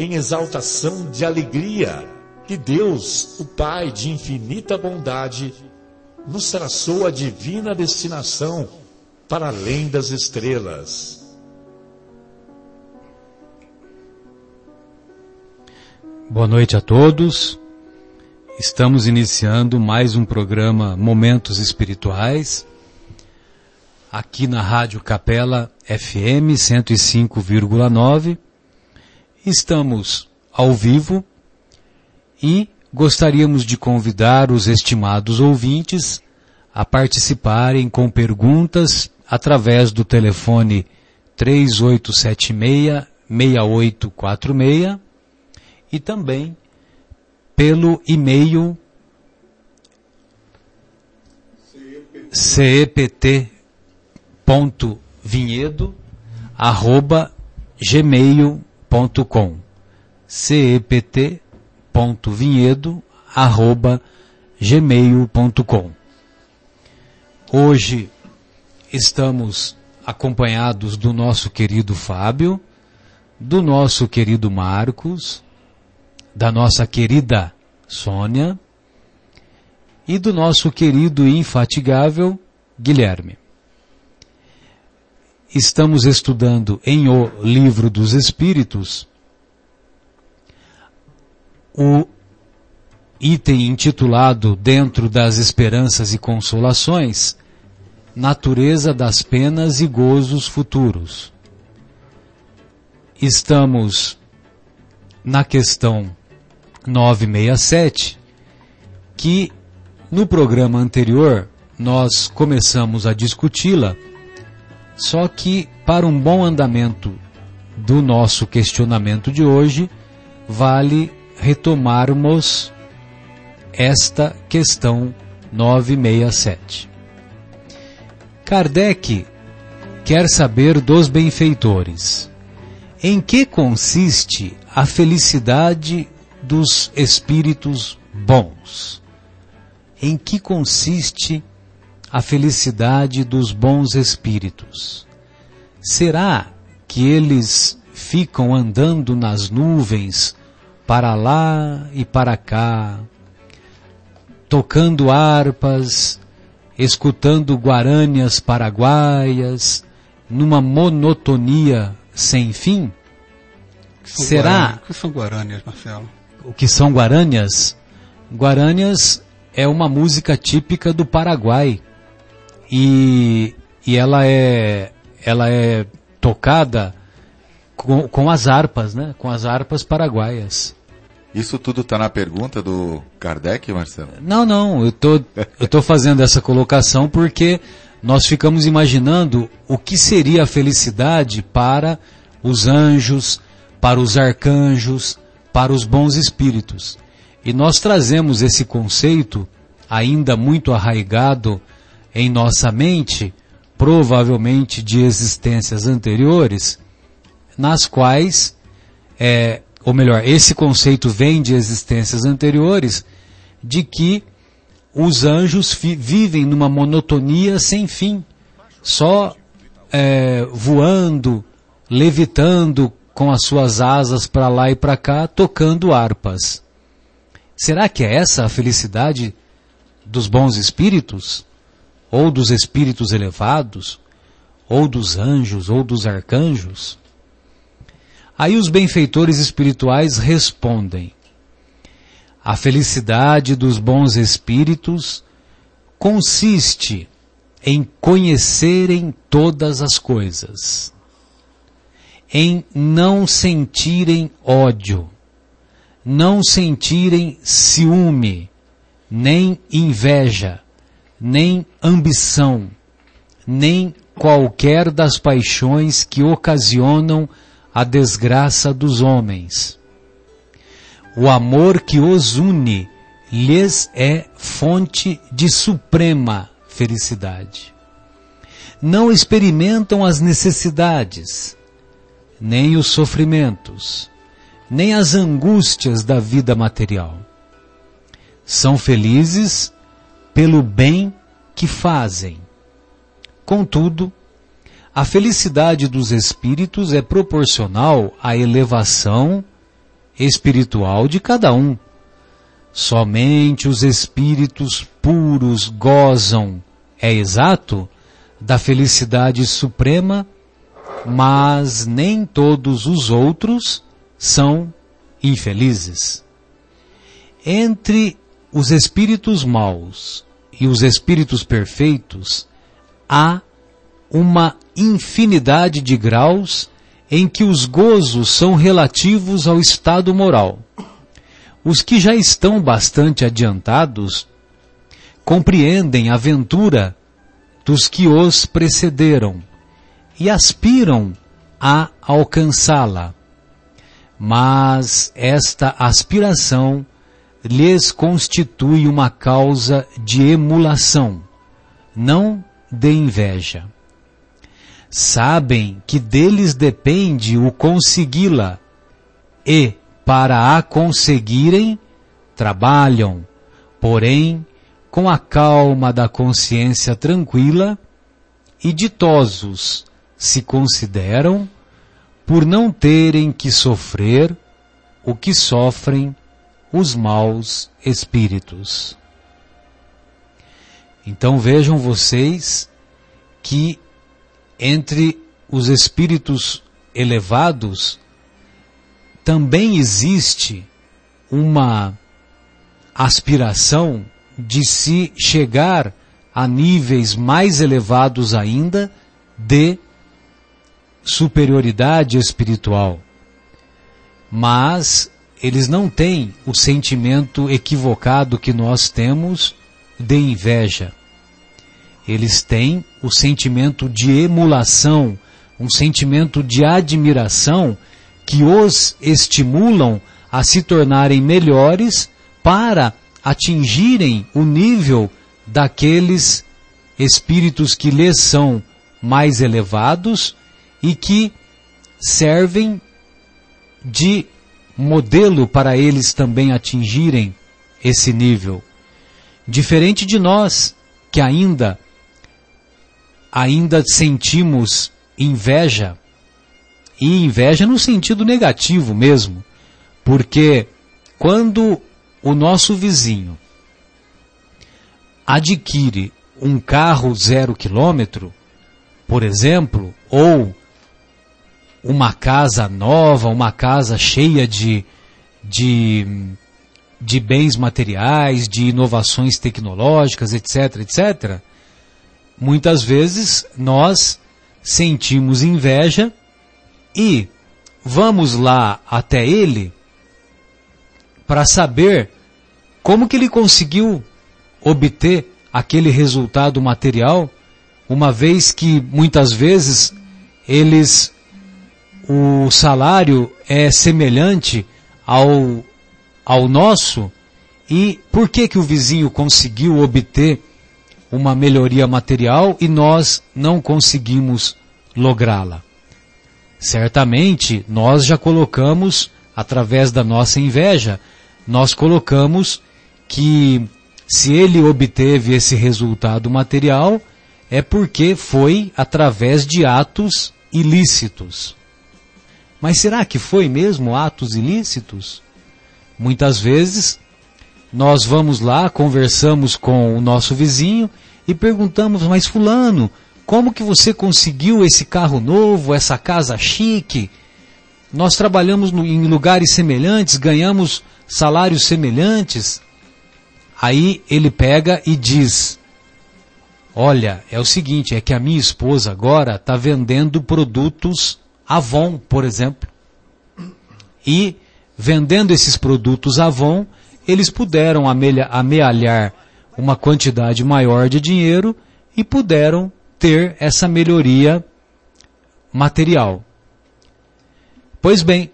em exaltação de alegria que Deus, o Pai de infinita bondade, nos traçou a divina destinação para além das estrelas. Boa noite a todos. Estamos iniciando mais um programa Momentos Espirituais, aqui na Rádio Capela FM 105,9 Estamos ao vivo e gostaríamos de convidar os estimados ouvintes a participarem com perguntas através do telefone 3876-6846 e também pelo e-mail cept.vinhedo@gmail.com cept.vinhedo.com cept.vinhedo@gmail.com Hoje estamos acompanhados do nosso querido Fábio, do nosso querido Marcos, da nossa querida Sônia e do nosso querido e infatigável Guilherme estamos estudando em O Livro dos Espíritos o item intitulado Dentro das Esperanças e Consolações, Natureza das Penas e Gozos Futuros. Estamos na questão 967, que no programa anterior nós começamos a discuti-la só que, para um bom andamento do nosso questionamento de hoje, vale retomarmos esta questão 967. Kardec quer saber dos benfeitores. Em que consiste a felicidade dos espíritos bons? Em que consiste a felicidade dos bons espíritos. Será que eles ficam andando nas nuvens para lá e para cá, tocando harpas, escutando guaranias paraguaias, numa monotonia sem fim? Será? O que são guaranias, Marcelo? O que são guaranias? Guaranias é uma música típica do Paraguai e, e ela é ela é tocada com, com as harpas, né? Com as harpas paraguaias. Isso tudo está na pergunta do Kardec, Marcelo? Não, não. Eu tô, eu tô fazendo essa colocação porque nós ficamos imaginando o que seria a felicidade para os anjos, para os arcanjos, para os bons espíritos. E nós trazemos esse conceito ainda muito arraigado em nossa mente, provavelmente de existências anteriores, nas quais, é, ou melhor, esse conceito vem de existências anteriores, de que os anjos vivem numa monotonia sem fim, só é, voando, levitando com as suas asas para lá e para cá, tocando harpas. Será que é essa a felicidade dos bons espíritos? Ou dos espíritos elevados, ou dos anjos, ou dos arcanjos? Aí os benfeitores espirituais respondem: A felicidade dos bons espíritos consiste em conhecerem todas as coisas, em não sentirem ódio, não sentirem ciúme, nem inveja, nem ambição, nem qualquer das paixões que ocasionam a desgraça dos homens. O amor que os une lhes é fonte de suprema felicidade. Não experimentam as necessidades, nem os sofrimentos, nem as angústias da vida material. São felizes pelo bem que fazem. Contudo, a felicidade dos espíritos é proporcional à elevação espiritual de cada um. Somente os espíritos puros gozam, é exato, da felicidade suprema, mas nem todos os outros são infelizes. Entre os espíritos maus e os espíritos perfeitos, há uma infinidade de graus em que os gozos são relativos ao estado moral. Os que já estão bastante adiantados compreendem a aventura dos que os precederam e aspiram a alcançá-la. Mas esta aspiração lhes constitui uma causa de emulação, não de inveja. Sabem que deles depende o consegui-la e, para a conseguirem, trabalham, porém, com a calma da consciência tranquila e ditosos se consideram por não terem que sofrer o que sofrem os maus espíritos. Então vejam vocês que entre os espíritos elevados também existe uma aspiração de se chegar a níveis mais elevados ainda de superioridade espiritual. Mas eles não têm o sentimento equivocado que nós temos de inveja. Eles têm o sentimento de emulação, um sentimento de admiração que os estimulam a se tornarem melhores para atingirem o nível daqueles espíritos que lhes são mais elevados e que servem de modelo para eles também atingirem esse nível. Diferente de nós, que ainda ainda sentimos inveja, e inveja no sentido negativo mesmo, porque quando o nosso vizinho adquire um carro zero quilômetro, por exemplo, ou uma casa nova, uma casa cheia de, de, de bens materiais, de inovações tecnológicas, etc., etc., muitas vezes nós sentimos inveja e vamos lá até ele para saber como que ele conseguiu obter aquele resultado material, uma vez que muitas vezes eles o salário é semelhante ao, ao nosso, e por que que o vizinho conseguiu obter uma melhoria material e nós não conseguimos lográ-la? Certamente nós já colocamos, através da nossa inveja, nós colocamos que se ele obteve esse resultado material, é porque foi através de atos ilícitos. Mas será que foi mesmo atos ilícitos? Muitas vezes nós vamos lá, conversamos com o nosso vizinho e perguntamos, mas fulano, como que você conseguiu esse carro novo, essa casa chique? Nós trabalhamos no, em lugares semelhantes, ganhamos salários semelhantes, aí ele pega e diz: Olha, é o seguinte, é que a minha esposa agora está vendendo produtos Avon, por exemplo. E vendendo esses produtos Avon, eles puderam amealhar uma quantidade maior de dinheiro e puderam ter essa melhoria material. Pois bem,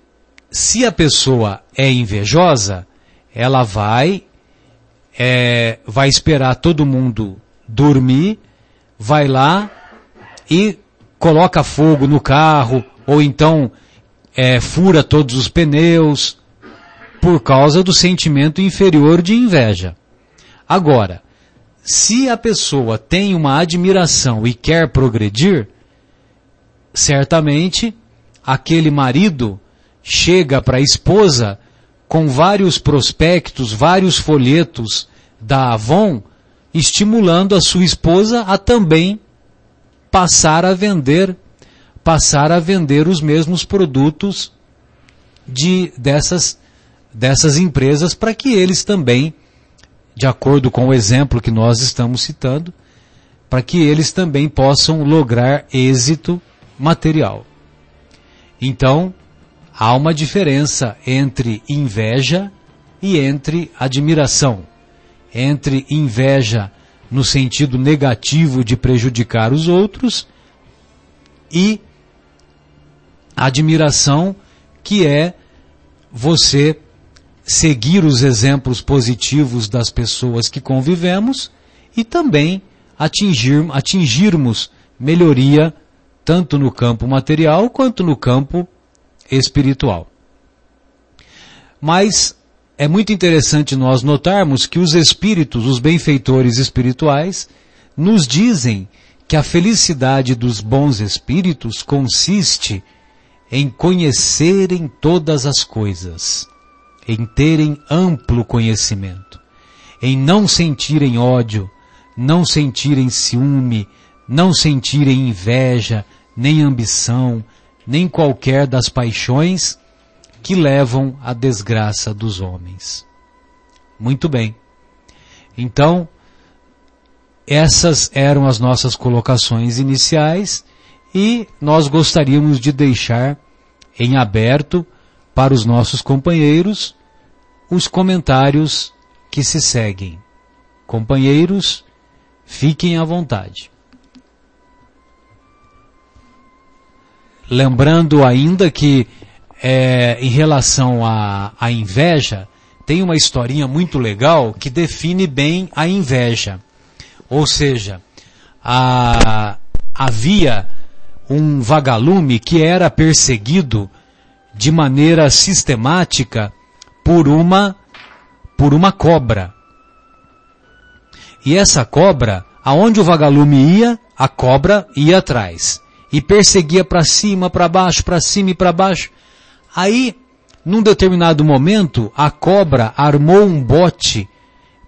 se a pessoa é invejosa, ela vai, é, vai esperar todo mundo dormir, vai lá e coloca fogo no carro, ou então é, fura todos os pneus, por causa do sentimento inferior de inveja. Agora, se a pessoa tem uma admiração e quer progredir, certamente aquele marido chega para a esposa com vários prospectos, vários folhetos da Avon, estimulando a sua esposa a também passar a vender, passar a vender os mesmos produtos de dessas dessas empresas para que eles também, de acordo com o exemplo que nós estamos citando, para que eles também possam lograr êxito material. Então, há uma diferença entre inveja e entre admiração. Entre inveja no sentido negativo de prejudicar os outros e admiração que é você seguir os exemplos positivos das pessoas que convivemos e também atingir, atingirmos melhoria tanto no campo material quanto no campo espiritual. Mas é muito interessante nós notarmos que os espíritos, os benfeitores espirituais, nos dizem que a felicidade dos bons espíritos consiste em conhecerem todas as coisas em terem amplo conhecimento, em não sentirem ódio, não sentirem ciúme, não sentirem inveja, nem ambição, nem qualquer das paixões que levam à desgraça dos homens. Muito bem. Então, essas eram as nossas colocações iniciais e nós gostaríamos de deixar em aberto para os nossos companheiros os comentários que se seguem. Companheiros, fiquem à vontade. Lembrando ainda que é, em relação à, à inveja, tem uma historinha muito legal que define bem a inveja. Ou seja, a, havia um vagalume que era perseguido de maneira sistemática por uma por uma cobra. E essa cobra, aonde o vagalume ia, a cobra ia atrás e perseguia para cima, para baixo, para cima e para baixo. Aí, num determinado momento, a cobra armou um bote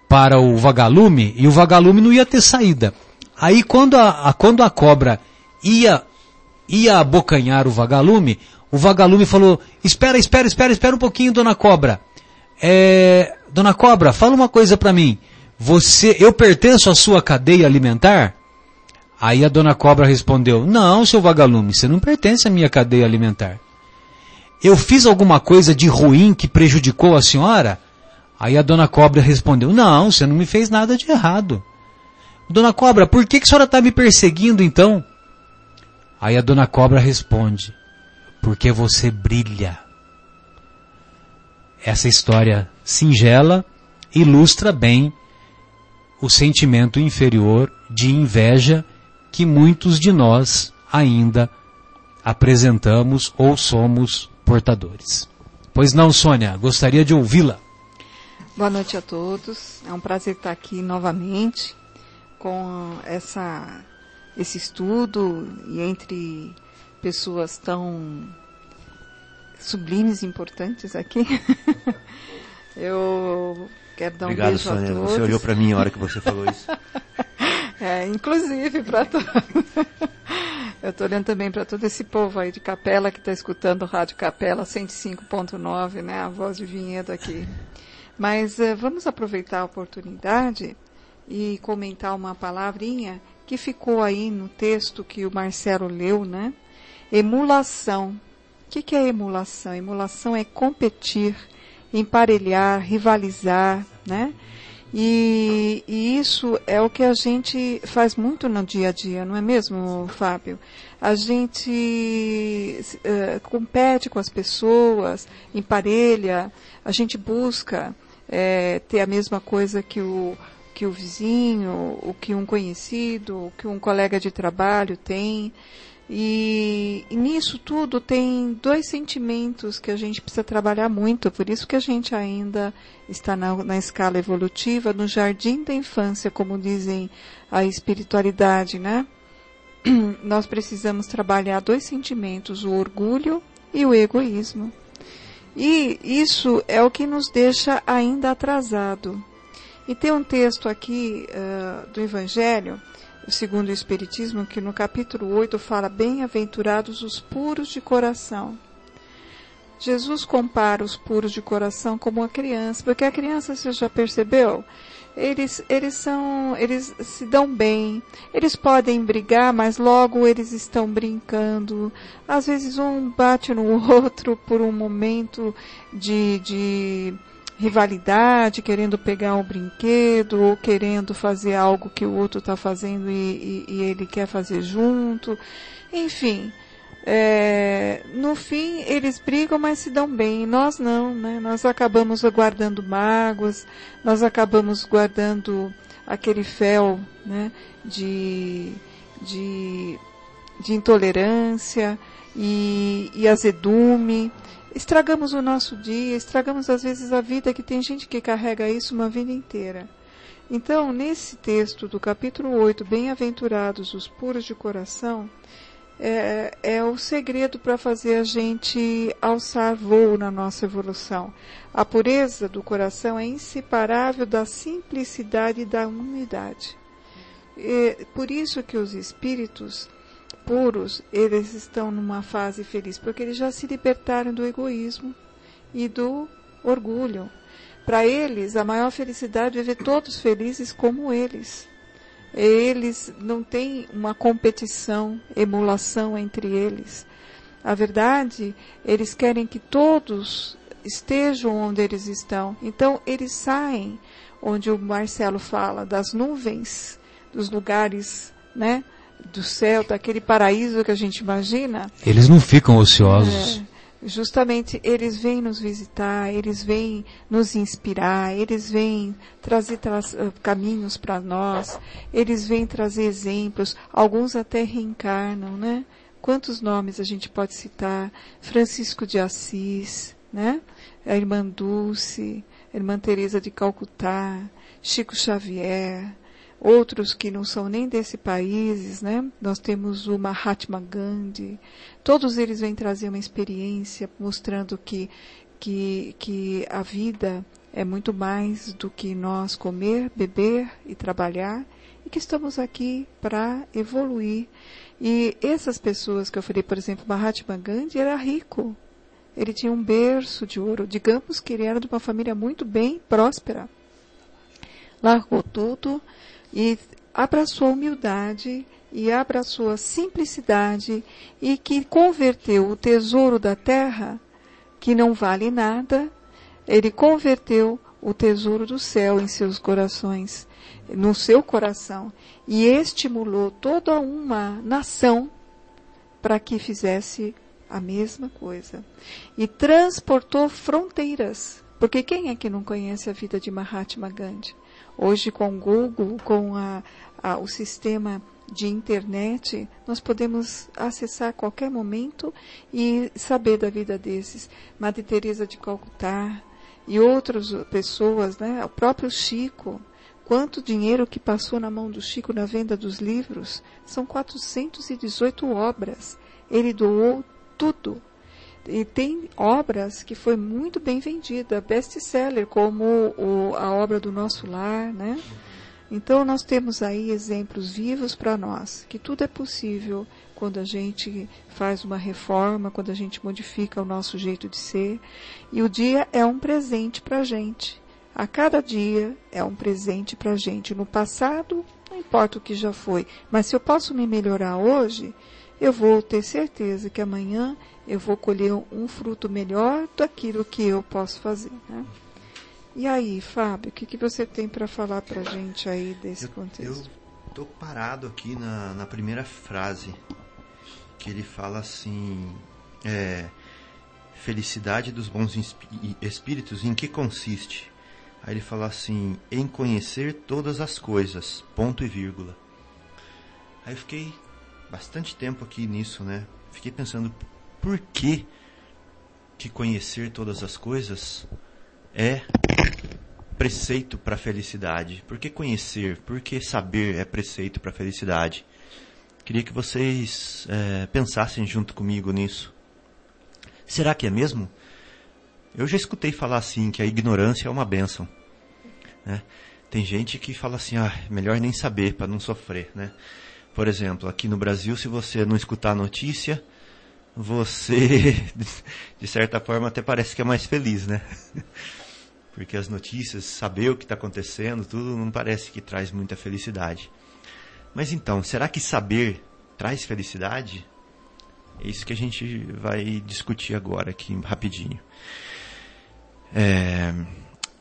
para o vagalume e o vagalume não ia ter saída. Aí quando a, a quando a cobra ia ia abocanhar o vagalume, o vagalume falou, espera, espera, espera, espera um pouquinho, dona cobra. É, dona cobra, fala uma coisa para mim. Você, eu pertenço à sua cadeia alimentar? Aí a dona cobra respondeu, não, seu vagalume, você não pertence à minha cadeia alimentar. Eu fiz alguma coisa de ruim que prejudicou a senhora? Aí a dona cobra respondeu, não, você não me fez nada de errado. Dona cobra, por que, que a senhora está me perseguindo então? Aí a dona cobra responde, porque você brilha. Essa história singela ilustra bem o sentimento inferior de inveja que muitos de nós ainda apresentamos ou somos portadores. Pois não, Sônia, gostaria de ouvi-la. Boa noite a todos. É um prazer estar aqui novamente com essa, esse estudo e entre pessoas tão sublimes e importantes aqui. Eu quero dar um Obrigado, beijo Sônia. a todos. Você olhou para mim a hora que você falou isso. É, inclusive para todos. Eu estou olhando também para todo esse povo aí de Capela que está escutando o Rádio Capela 105.9, né? A voz de vinhedo aqui. Mas uh, vamos aproveitar a oportunidade e comentar uma palavrinha que ficou aí no texto que o Marcelo leu, né? Emulação. O que, que é emulação? Emulação é competir, emparelhar, rivalizar, né? E, e, isso é o que a gente faz muito no dia a dia, não é mesmo, Fábio? A gente uh, compete com as pessoas, emparelha, a gente busca é, ter a mesma coisa que o, que o vizinho, o que um conhecido, o que um colega de trabalho tem. E, e, nisso tudo tem dois sentimentos que a gente precisa trabalhar muito, por isso que a gente ainda está na, na escala evolutiva, no jardim da infância, como dizem a espiritualidade, né? Nós precisamos trabalhar dois sentimentos, o orgulho e o egoísmo. E isso é o que nos deixa ainda atrasado. E tem um texto aqui uh, do Evangelho segundo o Espiritismo, que no capítulo 8 fala: Bem-aventurados os puros de coração. Jesus compara os puros de coração como a criança, porque a criança, você já percebeu? Eles, eles são, eles se dão bem, eles podem brigar, mas logo eles estão brincando. Às vezes um bate no outro por um momento de, de rivalidade, querendo pegar um brinquedo ou querendo fazer algo que o outro está fazendo e, e, e, ele quer fazer junto. Enfim, é, no fim eles brigam, mas se dão bem. Nós não, né? Nós acabamos guardando mágoas, nós acabamos guardando aquele fel, né? De, de, de intolerância e, e azedume estragamos o nosso dia, estragamos às vezes a vida, que tem gente que carrega isso uma vida inteira. Então, nesse texto do capítulo 8, Bem-aventurados os puros de coração, é, é o segredo para fazer a gente alçar voo na nossa evolução. A pureza do coração é inseparável da simplicidade e da unidade. É por isso que os espíritos puros, eles estão numa fase feliz, porque eles já se libertaram do egoísmo e do orgulho. Para eles, a maior felicidade é ver todos felizes como eles. Eles não têm uma competição, emulação entre eles. A verdade, eles querem que todos estejam onde eles estão. Então, eles saem, onde o Marcelo fala, das nuvens, dos lugares, né? Do céu, daquele paraíso que a gente imagina. Eles não ficam ociosos. É, justamente eles vêm nos visitar, eles vêm nos inspirar, eles vêm trazer tra eh, caminhos para nós, eles vêm trazer exemplos, alguns até reencarnam, né? Quantos nomes a gente pode citar? Francisco de Assis, né? A irmã Dulce, a irmã Teresa de Calcutá, Chico Xavier, outros que não são nem desse país, né? Nós temos o Mahatma Gandhi. Todos eles vêm trazer uma experiência mostrando que que que a vida é muito mais do que nós comer, beber e trabalhar e que estamos aqui para evoluir. E essas pessoas que eu falei, por exemplo, Mahatma Gandhi era rico. Ele tinha um berço de ouro. Digamos que ele era de uma família muito bem próspera. Largou tudo, e abraçou a humildade e abraçou a simplicidade e que converteu o tesouro da terra, que não vale nada, ele converteu o tesouro do céu em seus corações, no seu coração, e estimulou toda uma nação para que fizesse a mesma coisa. E transportou fronteiras, porque quem é que não conhece a vida de Mahatma Gandhi? Hoje, com o Google, com a, a, o sistema de internet, nós podemos acessar a qualquer momento e saber da vida desses. Madre Teresa de Calcutá e outras pessoas, né? O próprio Chico. Quanto dinheiro que passou na mão do Chico na venda dos livros? São 418 obras. Ele doou tudo e tem obras que foi muito bem vendida, best-seller, como o, a obra do Nosso Lar, né? Então nós temos aí exemplos vivos para nós, que tudo é possível quando a gente faz uma reforma, quando a gente modifica o nosso jeito de ser. E o dia é um presente para a gente. A cada dia é um presente para a gente. No passado, não importa o que já foi, mas se eu posso me melhorar hoje, eu vou ter certeza que amanhã eu vou colher um fruto melhor daquilo que eu posso fazer. Né? E aí, Fábio, o que, que você tem para falar para a gente aí desse eu, contexto? Eu tô parado aqui na, na primeira frase, que ele fala assim, é, felicidade dos bons espíritos, em que consiste? Aí ele fala assim, em conhecer todas as coisas, ponto e vírgula. Aí eu fiquei bastante tempo aqui nisso, né? Fiquei pensando, por que que conhecer todas as coisas é preceito para a felicidade? Por que conhecer? Por que saber é preceito para a felicidade? Queria que vocês é, pensassem junto comigo nisso. Será que é mesmo? Eu já escutei falar assim que a ignorância é uma benção. Né? Tem gente que fala assim, ah, melhor nem saber para não sofrer, né? Por exemplo, aqui no Brasil, se você não escutar a notícia, você, de certa forma, até parece que é mais feliz, né? Porque as notícias, saber o que está acontecendo, tudo não parece que traz muita felicidade. Mas então, será que saber traz felicidade? É isso que a gente vai discutir agora aqui rapidinho. É,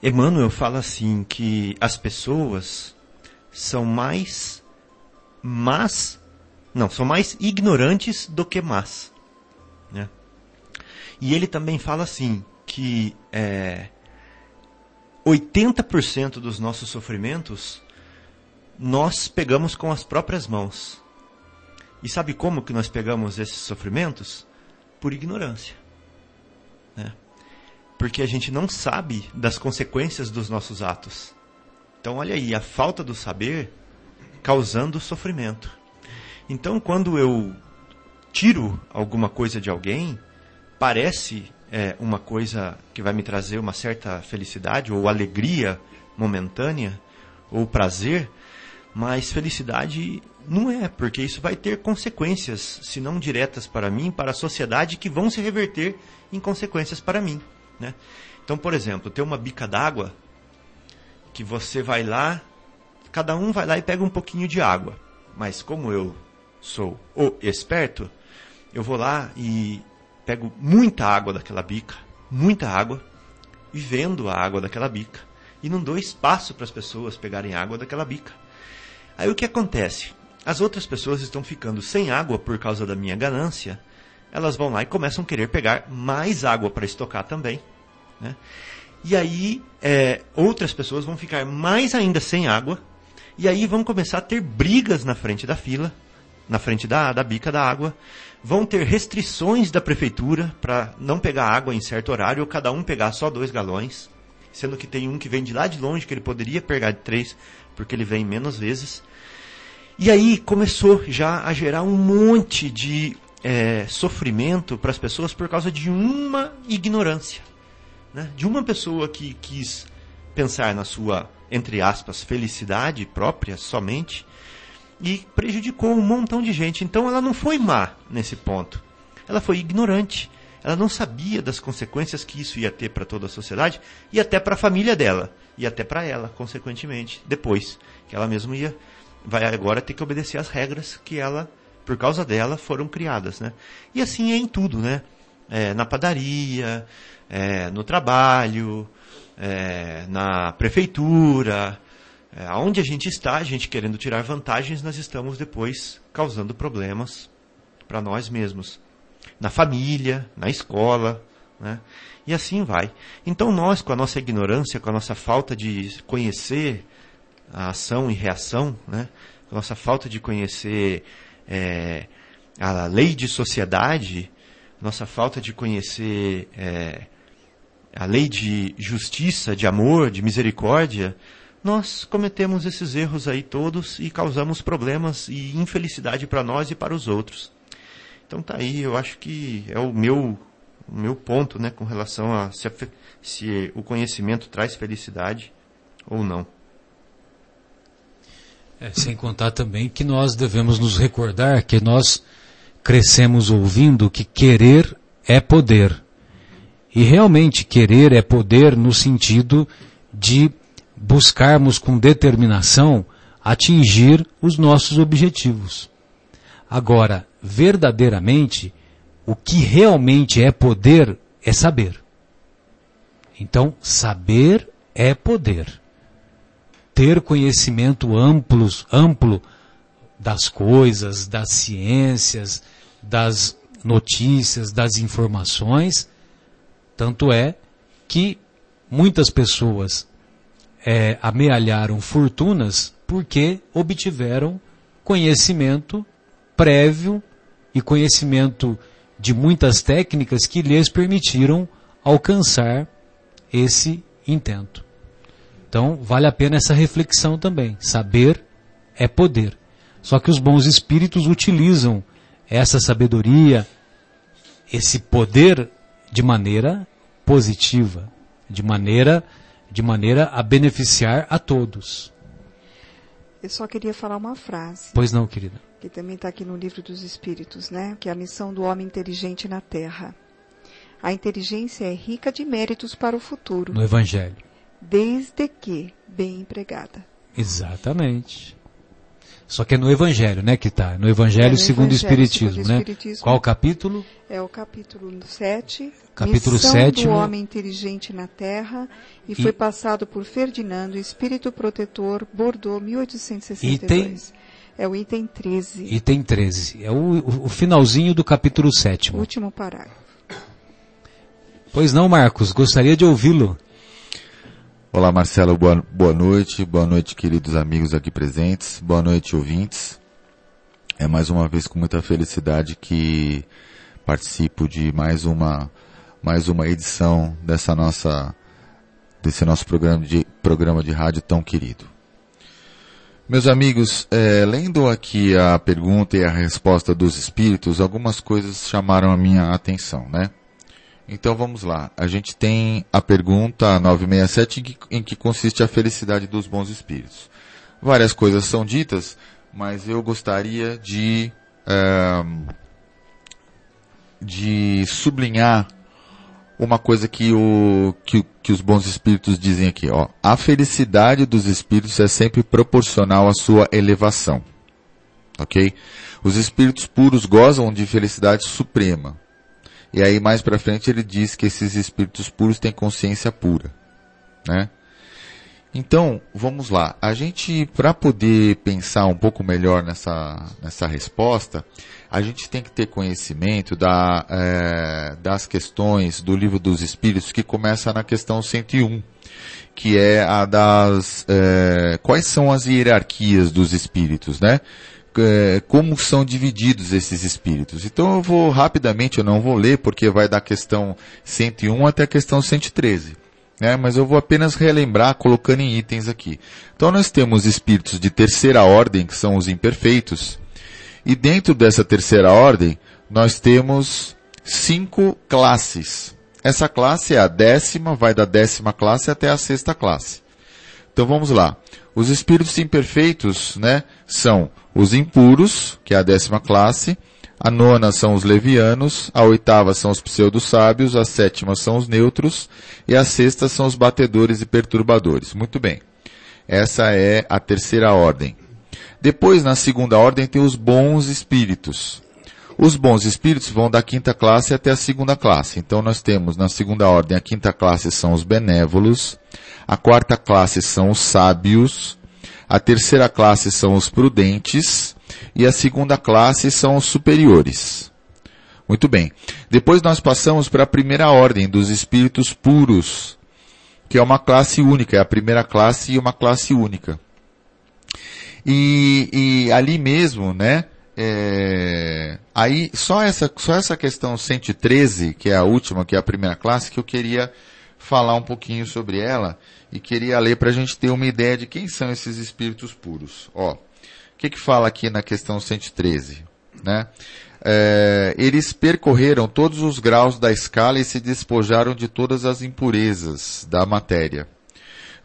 Emmanuel fala assim que as pessoas são mais más, não, são mais ignorantes do que más. E ele também fala assim que é, 80% dos nossos sofrimentos nós pegamos com as próprias mãos. E sabe como que nós pegamos esses sofrimentos? Por ignorância. Né? Porque a gente não sabe das consequências dos nossos atos. Então, olha aí, a falta do saber causando sofrimento. Então, quando eu tiro alguma coisa de alguém, parece é, uma coisa que vai me trazer uma certa felicidade ou alegria momentânea ou prazer, mas felicidade não é, porque isso vai ter consequências, se não diretas para mim, para a sociedade, que vão se reverter em consequências para mim. Né? Então, por exemplo, tem uma bica d'água que você vai lá, cada um vai lá e pega um pouquinho de água. Mas como eu sou o esperto, eu vou lá e pego muita água daquela bica, muita água, e vendo a água daquela bica. E não dou espaço para as pessoas pegarem água daquela bica. Aí o que acontece? As outras pessoas estão ficando sem água por causa da minha ganância. Elas vão lá e começam a querer pegar mais água para estocar também. Né? E aí é, outras pessoas vão ficar mais ainda sem água. E aí vão começar a ter brigas na frente da fila, na frente da, da bica da água. Vão ter restrições da prefeitura para não pegar água em certo horário, ou cada um pegar só dois galões. Sendo que tem um que vem de lá de longe, que ele poderia pegar de três, porque ele vem menos vezes. E aí começou já a gerar um monte de é, sofrimento para as pessoas por causa de uma ignorância. Né? De uma pessoa que quis pensar na sua, entre aspas, felicidade própria somente e prejudicou um montão de gente. Então ela não foi má nesse ponto. Ela foi ignorante. Ela não sabia das consequências que isso ia ter para toda a sociedade e até para a família dela e até para ela, consequentemente, depois que ela mesma ia vai agora ter que obedecer às regras que ela, por causa dela, foram criadas, né? E assim é em tudo, né? É, na padaria, é, no trabalho, é, na prefeitura, aonde a gente está, a gente querendo tirar vantagens, nós estamos depois causando problemas para nós mesmos. Na família, na escola, né? E assim vai. Então nós, com a nossa ignorância, com a nossa falta de conhecer a ação e reação, né? nossa falta de conhecer é, a lei de sociedade, nossa falta de conhecer é, a lei de justiça, de amor, de misericórdia, nós cometemos esses erros aí todos e causamos problemas e infelicidade para nós e para os outros. Então tá aí, eu acho que é o meu, o meu ponto, né, com relação a se, a se o conhecimento traz felicidade ou não. É, sem contar também que nós devemos nos recordar que nós crescemos ouvindo que querer é poder. E realmente querer é poder no sentido de buscarmos com determinação atingir os nossos objetivos. Agora, verdadeiramente, o que realmente é poder é saber. Então, saber é poder. Ter conhecimento amplo, amplo das coisas, das ciências, das notícias, das informações, tanto é que muitas pessoas é, amealharam fortunas porque obtiveram conhecimento prévio e conhecimento de muitas técnicas que lhes permitiram alcançar esse intento. Então, vale a pena essa reflexão também. Saber é poder. Só que os bons espíritos utilizam essa sabedoria, esse poder de maneira positiva, de maneira de maneira a beneficiar a todos. Eu só queria falar uma frase. Pois não, querida. Que também está aqui no livro dos Espíritos, né? Que é a missão do homem inteligente na Terra. A inteligência é rica de méritos para o futuro. No Evangelho. Desde que bem empregada. Exatamente. Só que é no Evangelho, né, que está. No Evangelho, é no segundo, Evangelho Espiritismo, segundo né? Espiritismo. Qual capítulo? É o capítulo 7. Capítulo Missão 7. do homem inteligente na Terra. E, e, foi passado por Ferdinando, Espírito Protetor, Bordeaux, 1862. Item, é o item 13. Item 13. É o, o finalzinho do capítulo 7. Último parágrafo. Pois não, Marcos, gostaria de ouvi-lo. Olá, Marcelo, boa, boa noite. Boa noite, queridos amigos aqui presentes. Boa noite, ouvintes. É mais uma vez com muita felicidade que participo de mais uma, mais uma edição dessa nossa, desse nosso programa de, programa de rádio tão querido. Meus amigos, é, lendo aqui a pergunta e a resposta dos espíritos, algumas coisas chamaram a minha atenção, né? Então vamos lá. A gente tem a pergunta 967 em que, em que consiste a felicidade dos bons espíritos. Várias coisas são ditas, mas eu gostaria de, é, de sublinhar uma coisa que, o, que, que os bons espíritos dizem aqui. Ó. A felicidade dos espíritos é sempre proporcional à sua elevação. Ok? Os espíritos puros gozam de felicidade suprema. E aí mais para frente ele diz que esses espíritos puros têm consciência pura, né? Então, vamos lá. A gente, para poder pensar um pouco melhor nessa, nessa resposta, a gente tem que ter conhecimento da, é, das questões do livro dos Espíritos, que começa na questão 101, que é a das, é, quais são as hierarquias dos Espíritos, né? É, como são divididos esses espíritos. Então eu vou rapidamente, eu não vou ler porque vai da questão 101 até a questão 113. Né? Mas eu vou apenas relembrar colocando em itens aqui. Então nós temos espíritos de terceira ordem, que são os imperfeitos. E dentro dessa terceira ordem, nós temos cinco classes. Essa classe é a décima, vai da décima classe até a sexta classe. Então vamos lá. Os espíritos imperfeitos, né, são os impuros, que é a décima classe, a nona são os levianos, a oitava são os pseudo-sábios, a sétima são os neutros e a sexta são os batedores e perturbadores. Muito bem. Essa é a terceira ordem. Depois, na segunda ordem, tem os bons espíritos. Os bons espíritos vão da quinta classe até a segunda classe. Então nós temos na segunda ordem, a quinta classe são os benévolos, a quarta classe são os sábios, a terceira classe são os prudentes e a segunda classe são os superiores. Muito bem. Depois nós passamos para a primeira ordem dos espíritos puros, que é uma classe única, é a primeira classe e uma classe única. E, e ali mesmo, né, é, aí só essa, só essa questão 113, que é a última, que é a primeira classe, que eu queria falar um pouquinho sobre ela e queria ler para a gente ter uma ideia de quem são esses espíritos puros. Ó, o que que fala aqui na questão 113, né? É, eles percorreram todos os graus da escala e se despojaram de todas as impurezas da matéria.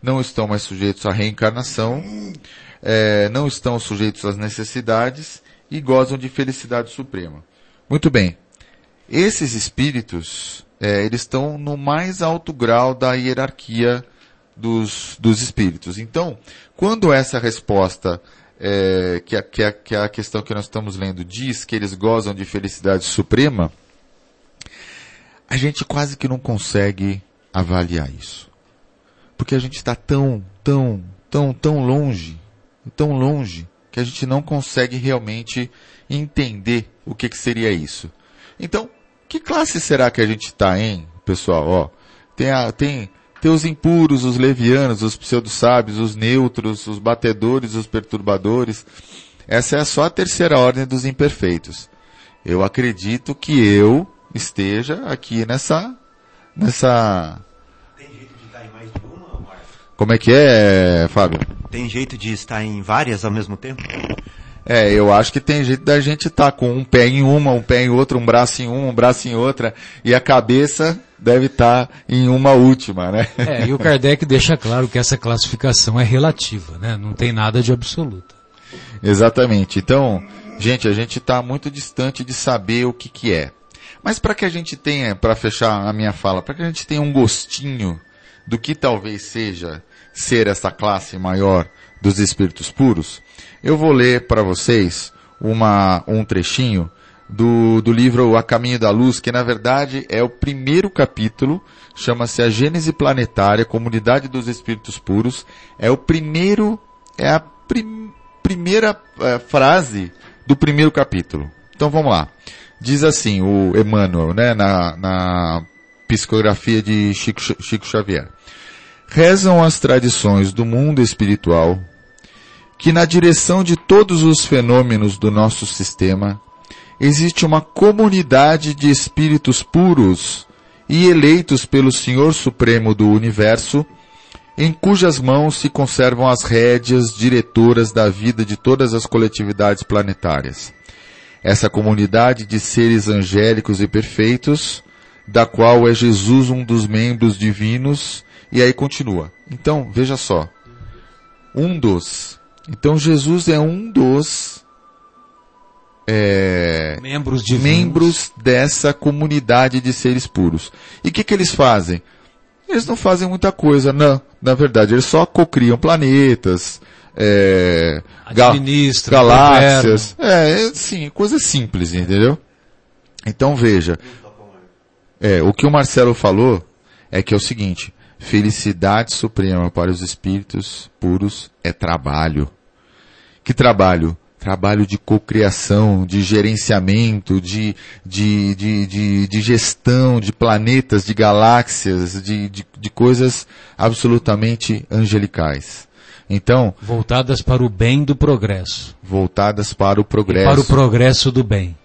Não estão mais sujeitos à reencarnação, é, não estão sujeitos às necessidades e gozam de felicidade suprema. Muito bem. Esses espíritos, é, eles estão no mais alto grau da hierarquia dos, dos espíritos. Então, quando essa resposta, é, que, a, que, a, que a questão que nós estamos lendo diz que eles gozam de felicidade suprema, a gente quase que não consegue avaliar isso. Porque a gente está tão, tão, tão, tão longe, tão longe, que a gente não consegue realmente entender o que, que seria isso. Então, que classe será que a gente está, hein, pessoal? Ó, tem, a, tem, tem os impuros, os levianos, os pseudo-sábios, os neutros, os batedores, os perturbadores. Essa é só a terceira ordem dos imperfeitos. Eu acredito que eu esteja aqui nessa, nessa... Tem jeito de estar em mais de uma, Marcos? Como é que é, Fábio? Tem jeito de estar em várias ao mesmo tempo? É, eu acho que tem jeito da gente estar tá com um pé em uma, um pé em outra, um braço em uma, um braço em outra, e a cabeça deve estar tá em uma última, né? É, e o Kardec deixa claro que essa classificação é relativa, né? Não tem nada de absoluta. Exatamente. Então, gente, a gente está muito distante de saber o que que é. Mas para que a gente tenha, para fechar a minha fala, para que a gente tenha um gostinho do que talvez seja ser essa classe maior dos espíritos puros, eu vou ler para vocês uma, um trechinho do, do livro A Caminho da Luz, que na verdade é o primeiro capítulo, chama-se A Gênese Planetária, Comunidade dos Espíritos Puros. É o primeiro, é a prim, primeira é, frase do primeiro capítulo. Então vamos lá. Diz assim o Emmanuel, né, na, na psicografia de Chico, Chico Xavier. Rezam as tradições do mundo espiritual que na direção de todos os fenômenos do nosso sistema existe uma comunidade de espíritos puros e eleitos pelo Senhor Supremo do Universo, em cujas mãos se conservam as rédeas diretoras da vida de todas as coletividades planetárias. Essa comunidade de seres angélicos e perfeitos, da qual é Jesus um dos membros divinos, e aí continua. Então, veja só. Um dos então Jesus é um dos é, membros, membros dessa comunidade de seres puros. E o que, que eles fazem? Eles não fazem muita coisa, não. Na verdade, eles só cocriam planetas, é, galáxias. É, sim, coisa simples, entendeu? Então veja, é, o que o Marcelo falou é que é o seguinte, Felicidade suprema para os espíritos puros é trabalho. Que trabalho? Trabalho de cocriação, de gerenciamento, de, de, de, de, de gestão de planetas, de galáxias, de, de, de coisas absolutamente angelicais. Então. Voltadas para o bem do progresso. Voltadas para o progresso. E para o progresso do bem.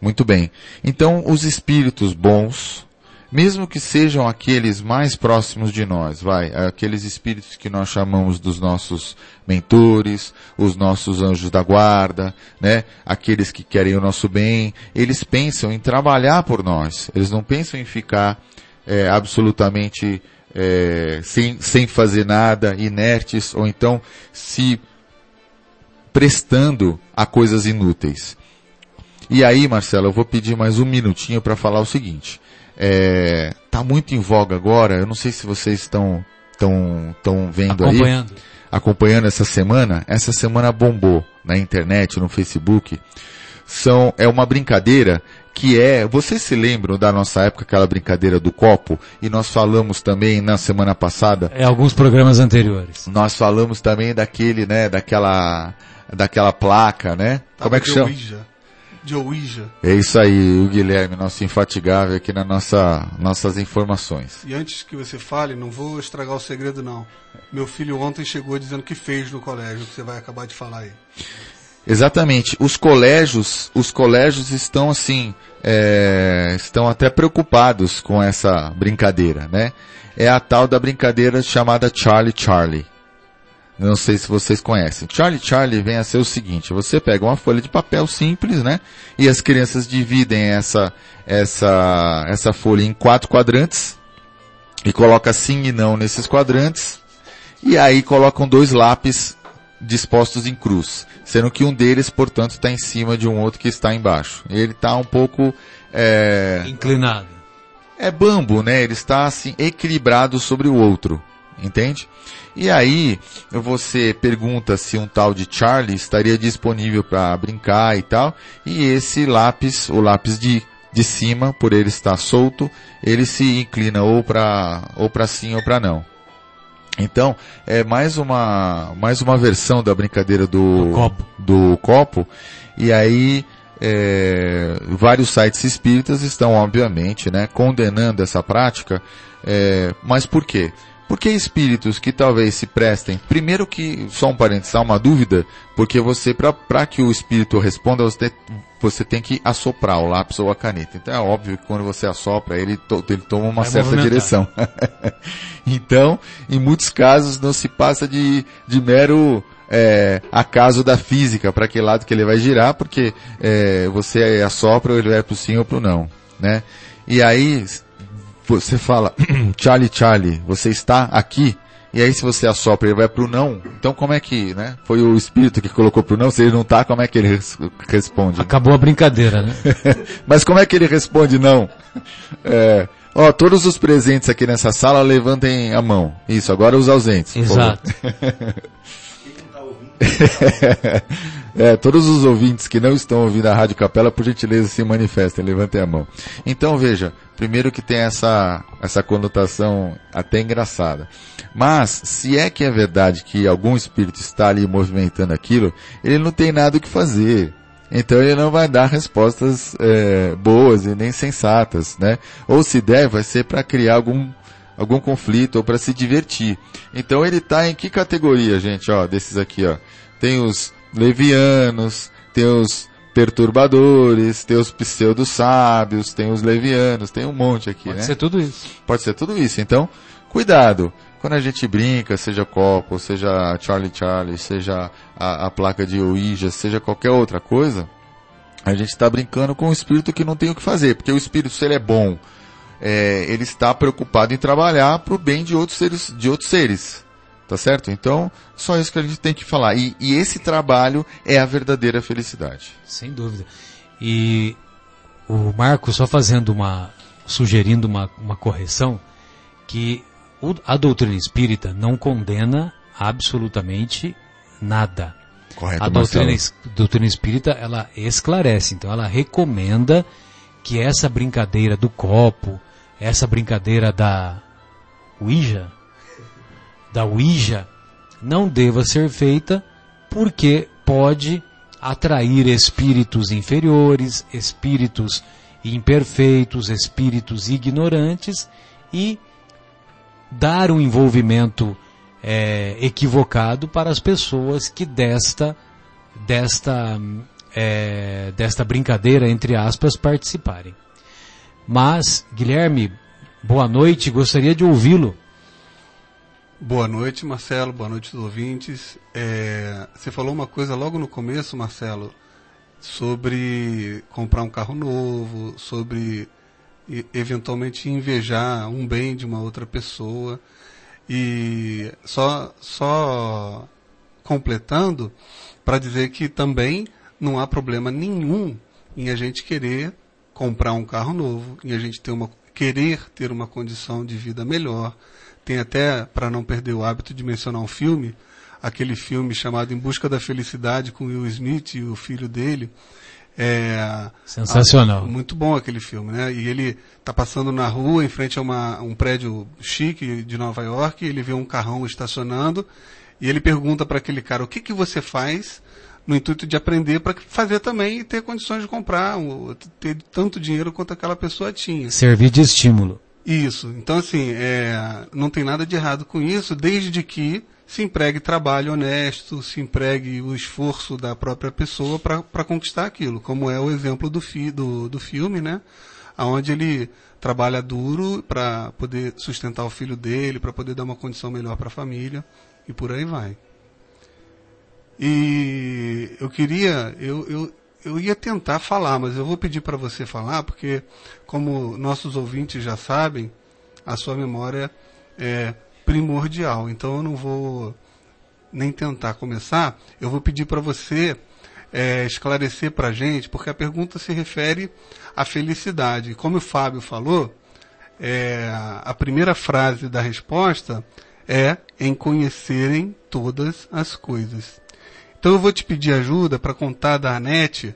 Muito bem. Então, os espíritos bons, mesmo que sejam aqueles mais próximos de nós, vai, aqueles espíritos que nós chamamos dos nossos mentores, os nossos anjos da guarda, né, aqueles que querem o nosso bem, eles pensam em trabalhar por nós, eles não pensam em ficar é, absolutamente é, sem, sem fazer nada, inertes, ou então se prestando a coisas inúteis. E aí, Marcelo, eu vou pedir mais um minutinho para falar o seguinte é, tá muito em voga agora. Eu não sei se vocês estão estão estão vendo acompanhando. aí, acompanhando essa semana. Essa semana bombou na internet, no Facebook. São é uma brincadeira que é, vocês se lembram da nossa época aquela brincadeira do copo e nós falamos também na semana passada. É alguns programas anteriores. Nós falamos também daquele, né, daquela daquela placa, né? Como é que chama? Ouija de Ouija. É isso aí, o Guilherme, nosso infatigável aqui nas nossa, nossas informações. E antes que você fale, não vou estragar o segredo não. Meu filho ontem chegou dizendo que fez no colégio, que você vai acabar de falar aí. Exatamente. Os colégios, os colégios estão assim, é, estão até preocupados com essa brincadeira, né? É a tal da brincadeira chamada Charlie Charlie. Não sei se vocês conhecem. Charlie Charlie vem a ser o seguinte: você pega uma folha de papel simples, né? E as crianças dividem essa essa essa folha em quatro quadrantes e coloca sim e não nesses quadrantes. E aí colocam dois lápis dispostos em cruz, sendo que um deles, portanto, está em cima de um outro que está embaixo. Ele está um pouco é, Inclinado. é bambo, né? Ele está assim equilibrado sobre o outro, entende? E aí você pergunta se um tal de Charlie estaria disponível para brincar e tal, e esse lápis, o lápis de de cima, por ele estar solto, ele se inclina ou para ou para sim ou para não. Então, é mais uma mais uma versão da brincadeira do Do copo. do copo. E aí é, vários sites espíritas estão, obviamente, né, condenando essa prática. É, mas por quê? Porque espíritos que talvez se prestem, primeiro que, só um parênteses, há uma dúvida, porque você, para que o espírito responda, você, você tem que assoprar o lápis ou a caneta. Então é óbvio que quando você assopra, ele, to, ele toma uma Vai certa movimentar. direção. então, em muitos casos, não se passa de, de mero é, acaso da física, para que lado que ele vai girar, porque é, você assopra ou ele vai pro sim ou pro não, né? E aí, você fala, Charlie, Charlie, você está aqui? E aí se você assopra ele vai pro não, então como é que, né? Foi o espírito que colocou pro não, se ele não tá, como é que ele res- responde? Acabou a brincadeira, né? Mas como é que ele responde não? É, ó, todos os presentes aqui nessa sala levantem a mão. Isso, agora os ausentes. Exato. é, todos os ouvintes que não estão ouvindo a Rádio Capela, por gentileza, se manifestem, levantem a mão. Então, veja, primeiro que tem essa, essa conotação até engraçada. Mas, se é que é verdade que algum espírito está ali movimentando aquilo, ele não tem nada o que fazer. Então ele não vai dar respostas é, boas e nem sensatas, né? Ou se der, vai ser para criar algum algum conflito ou para se divertir. Então ele tá em que categoria, gente? Ó, desses aqui, ó. Tem os levianos, tem os perturbadores, tem os pseudo-sábios, tem os levianos, tem um monte aqui, Pode né? ser tudo isso. Pode ser tudo isso. Então, cuidado. Quando a gente brinca, seja copo, seja Charlie Charlie, seja a, a placa de Ouija, seja qualquer outra coisa, a gente está brincando com um espírito que não tem o que fazer. Porque o espírito, se ele é bom, é, ele está preocupado em trabalhar para o bem de outros seres, de outros seres. Tá certo? Então, só isso que a gente tem que falar. E, e esse trabalho é a verdadeira felicidade. Sem dúvida. E o Marco só fazendo uma, sugerindo uma, uma correção, que o- a doutrina espírita não condena absolutamente nada. Correto, A doutrina, doutrina espírita, ela esclarece, então ela recomenda que essa brincadeira do copo, essa brincadeira da Ouija, da Ouija, não deva ser feita porque pode atrair espíritos inferiores, espíritos imperfeitos, espíritos ignorantes e dar um envolvimento é, equivocado para as pessoas que desta desta é, desta brincadeira entre aspas participarem. Mas Guilherme, boa noite, gostaria de ouvi-lo. Boa noite, Marcelo. Boa noite, os ouvintes. É, você falou uma coisa logo no começo, Marcelo, sobre comprar um carro novo, sobre eventualmente invejar um bem de uma outra pessoa. E só, só completando para dizer que também não há problema nenhum em a gente querer comprar um carro novo, em a gente ter uma, querer ter uma condição de vida melhor. Tem até, para não perder o hábito de mencionar um filme, aquele filme chamado Em Busca da Felicidade com Will Smith e o filho dele. É, Sensacional. ah, muito bom aquele filme, né? E ele tá passando na rua em frente a uma, um prédio chique de Nova York, ele vê um carrão estacionando e ele pergunta para aquele cara: "O que que você faz no intuito de aprender para fazer também e ter condições de comprar, ter tanto dinheiro quanto aquela pessoa tinha?" Servir de estímulo. Isso. Então, assim, é, não tem nada de errado com isso, desde que se empregue trabalho honesto, se empregue o esforço da própria pessoa para conquistar aquilo, como é o exemplo do, fi, do, do filme, né? Onde ele trabalha duro para poder sustentar o filho dele, para poder dar uma condição melhor para a família, e por aí vai. E eu queria, eu, eu, eu ia tentar falar, mas eu vou pedir para você falar, porque como nossos ouvintes já sabem, a sua memória é primordial. Então eu não vou nem tentar começar, eu vou pedir para você é, esclarecer para a gente, porque a pergunta se refere à felicidade. Como o Fábio falou, é, a primeira frase da resposta é em conhecerem todas as coisas. Então eu vou te pedir ajuda para contar da Anete,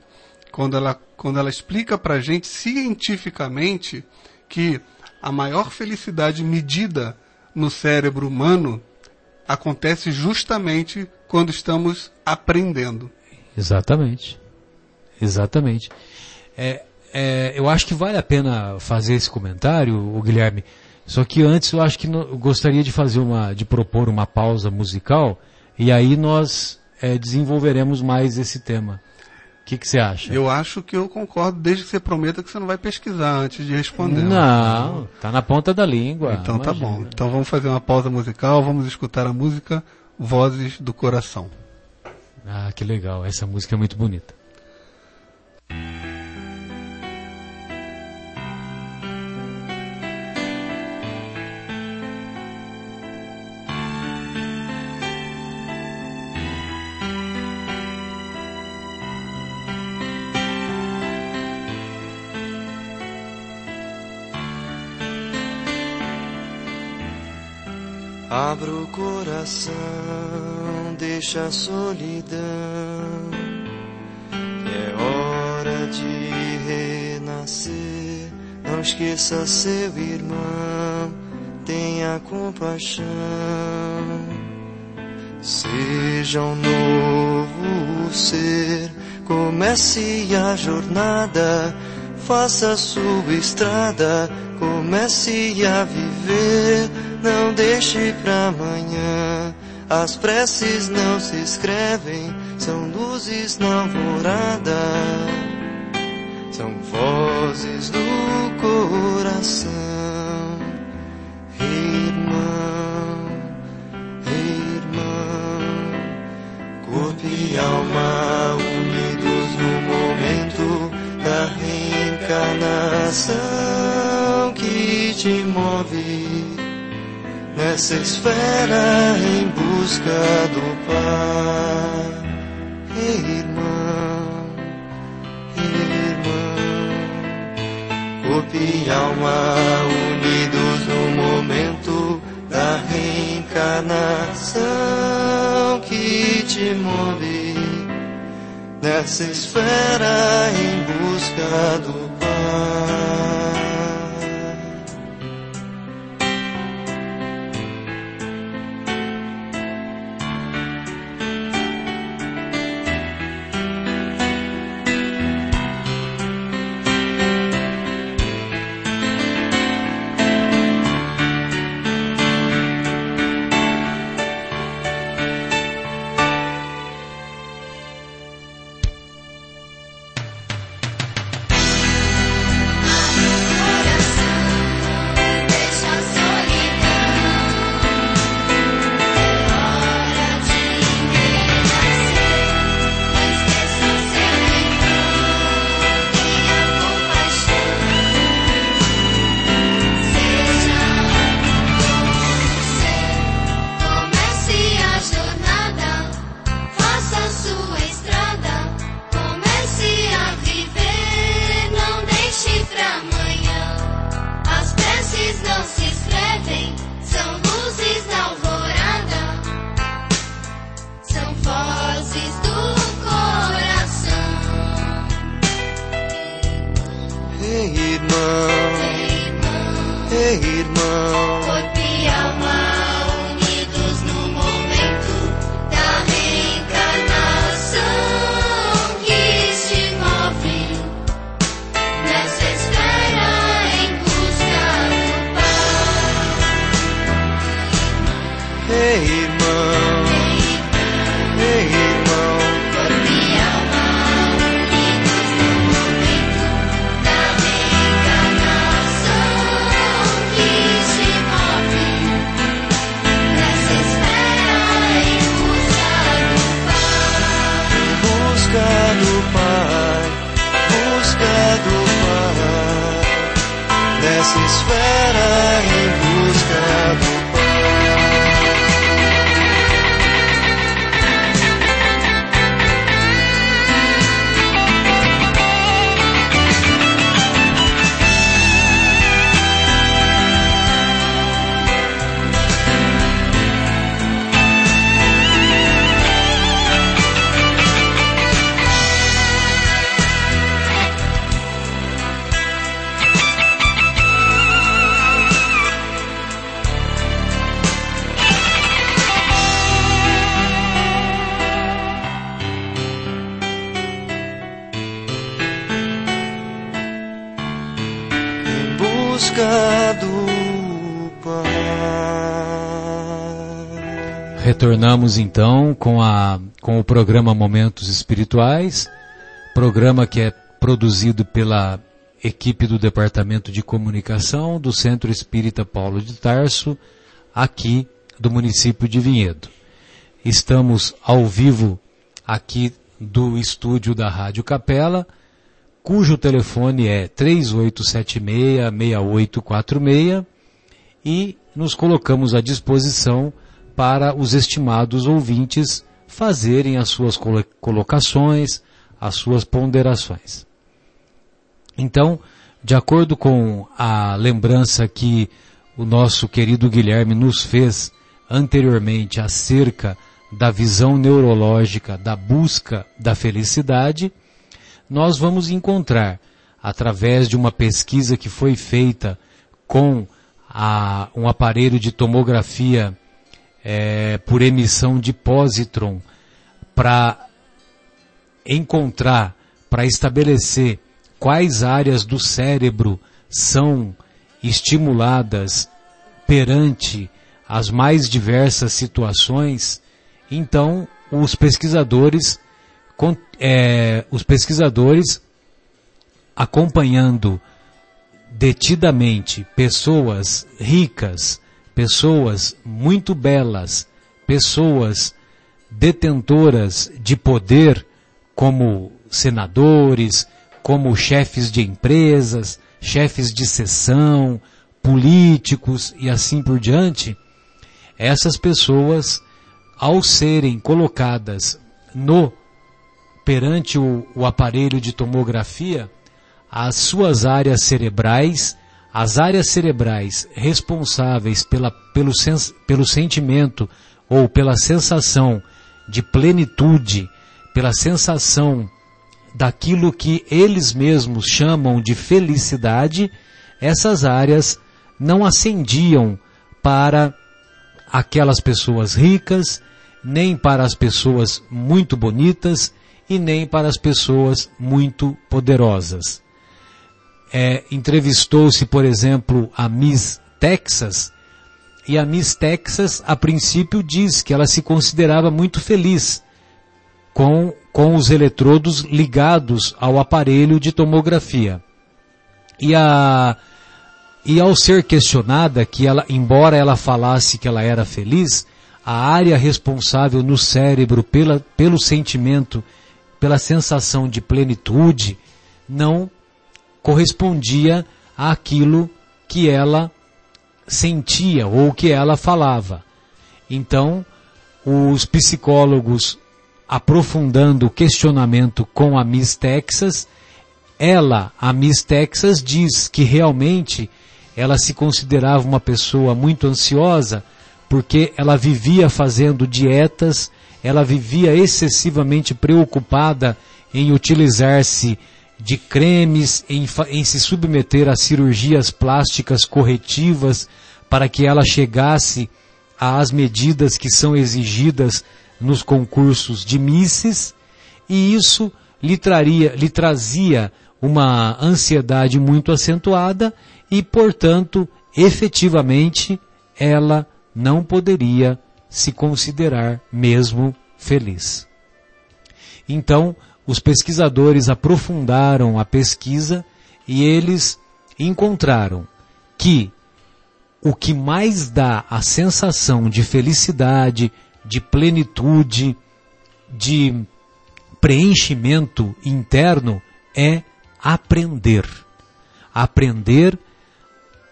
quando ela, quando ela explica para a gente cientificamente que a maior felicidade medida no cérebro humano acontece justamente quando estamos aprendendo. Exatamente. Exatamente. É, é, eu acho que vale a pena fazer esse comentário, Guilherme. Só que antes eu acho que eu gostaria de fazer uma, de propor uma pausa musical e aí nós é, desenvolveremos mais esse tema. O que, que você acha? Eu acho que eu concordo, desde que você prometa que você não vai pesquisar antes de responder. Não, tá na ponta da língua. Então tá imagina. bom. Então vamos fazer uma pausa musical, vamos escutar a música Vozes do Coração. Ah, que legal. Essa música é muito bonita. Abra o coração, deixa a solidão. É hora de renascer. Não esqueça seu irmão, tenha compaixão. Seja um novo ser, comece a jornada, faça sua estrada, comece a viver não deixe pra amanhã. As preces não se escrevem, são luzes na alvorada, são vozes do coração. Irmão, irmão, corpo e alma unidos no momento da reencarnação que te move nessa esfera em busca do Pai. Irmão, irmão, corpo e alma unidos no momento da reencarnação que te move nessa esfera em busca do Pai. Retornamos então com, a, com o programa Momentos Espirituais, programa que é produzido pela equipe do Departamento de Comunicação do Centro Espírita Paulo de Tarso, aqui do município de Vinhedo. Estamos ao vivo aqui do estúdio da Rádio Capela, cujo telefone é 3876-6846 e nos colocamos à disposição para os estimados ouvintes fazerem as suas colocações, as suas ponderações. Então, de acordo com a lembrança que o nosso querido Guilherme nos fez anteriormente acerca da visão neurológica da busca da felicidade, nós vamos encontrar, através de uma pesquisa que foi feita com a, um aparelho de tomografia é, por emissão de positron, para encontrar, para estabelecer quais áreas do cérebro são estimuladas perante as mais diversas situações, então os pesquisadores, é, os pesquisadores acompanhando detidamente pessoas ricas, pessoas muito belas, pessoas detentoras de poder, como senadores, como chefes de empresas, chefes de sessão, políticos e assim por diante, essas pessoas, ao serem colocadas no perante o, o aparelho de tomografia, as suas áreas cerebrais, as áreas cerebrais responsáveis pela, pelo, pelo sentimento ou pela sensação de plenitude, pela sensação daquilo que eles mesmos chamam de felicidade, essas áreas não ascendiam para aquelas pessoas ricas, nem para as pessoas muito bonitas e nem para as pessoas muito poderosas. É, Entrevistou-se, por exemplo, a Miss Texas, e a Miss Texas, a princípio, diz que ela se considerava muito feliz com com os eletrodos ligados ao aparelho de tomografia. E a e ao ser questionada que ela, embora ela falasse que ela era feliz, a área responsável no cérebro pela, pelo sentimento, pela sensação de plenitude, não correspondia àquilo que ela sentia ou que ela falava. Então, os psicólogos aprofundando o questionamento com a Miss Texas, ela, a Miss Texas, diz que realmente ela se considerava uma pessoa muito ansiosa porque ela vivia fazendo dietas, ela vivia excessivamente preocupada em utilizar-se de cremes, em, em, se submeter a cirurgias plásticas corretivas para que ela chegasse às medidas que são exigidas nos concursos de misses e isso lhe, traria, lhe trazia uma ansiedade muito acentuada e, portanto, efetivamente, ela não poderia se considerar mesmo feliz. Então, os pesquisadores aprofundaram a pesquisa e eles encontraram que o que mais dá a sensação de felicidade, de plenitude, de preenchimento interno é aprender. Aprender,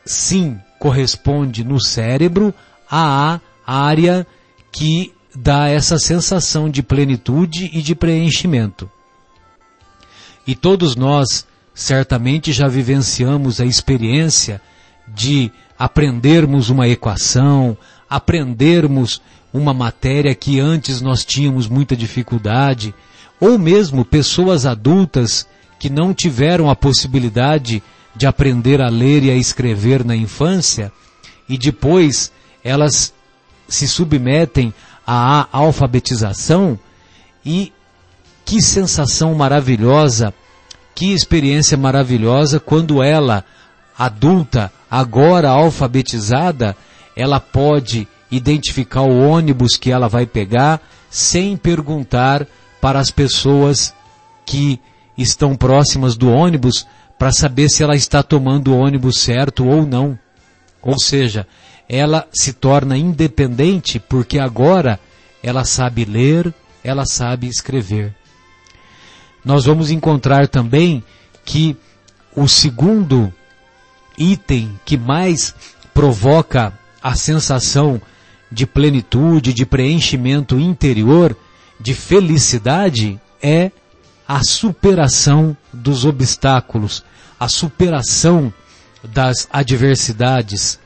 sim, corresponde no cérebro à área que dá essa sensação de plenitude e de preenchimento. E todos nós certamente já vivenciamos a experiência de aprendermos uma equação, aprendermos uma matéria que antes nós tínhamos muita dificuldade, ou mesmo pessoas adultas que não tiveram a possibilidade de aprender a ler e a escrever na infância, e depois elas se submetem à alfabetização, e que sensação maravilhosa, que experiência maravilhosa quando ela, adulta, agora alfabetizada, ela pode identificar o ônibus que ela vai pegar sem perguntar para as pessoas que estão próximas do ônibus para saber se ela está tomando o ônibus certo ou não. Ou seja, ela se torna independente porque agora ela sabe ler, ela sabe escrever. Nós vamos encontrar também que o segundo item que mais provoca a sensação de plenitude, de preenchimento interior, de felicidade, é a superação dos obstáculos, a superação das adversidades.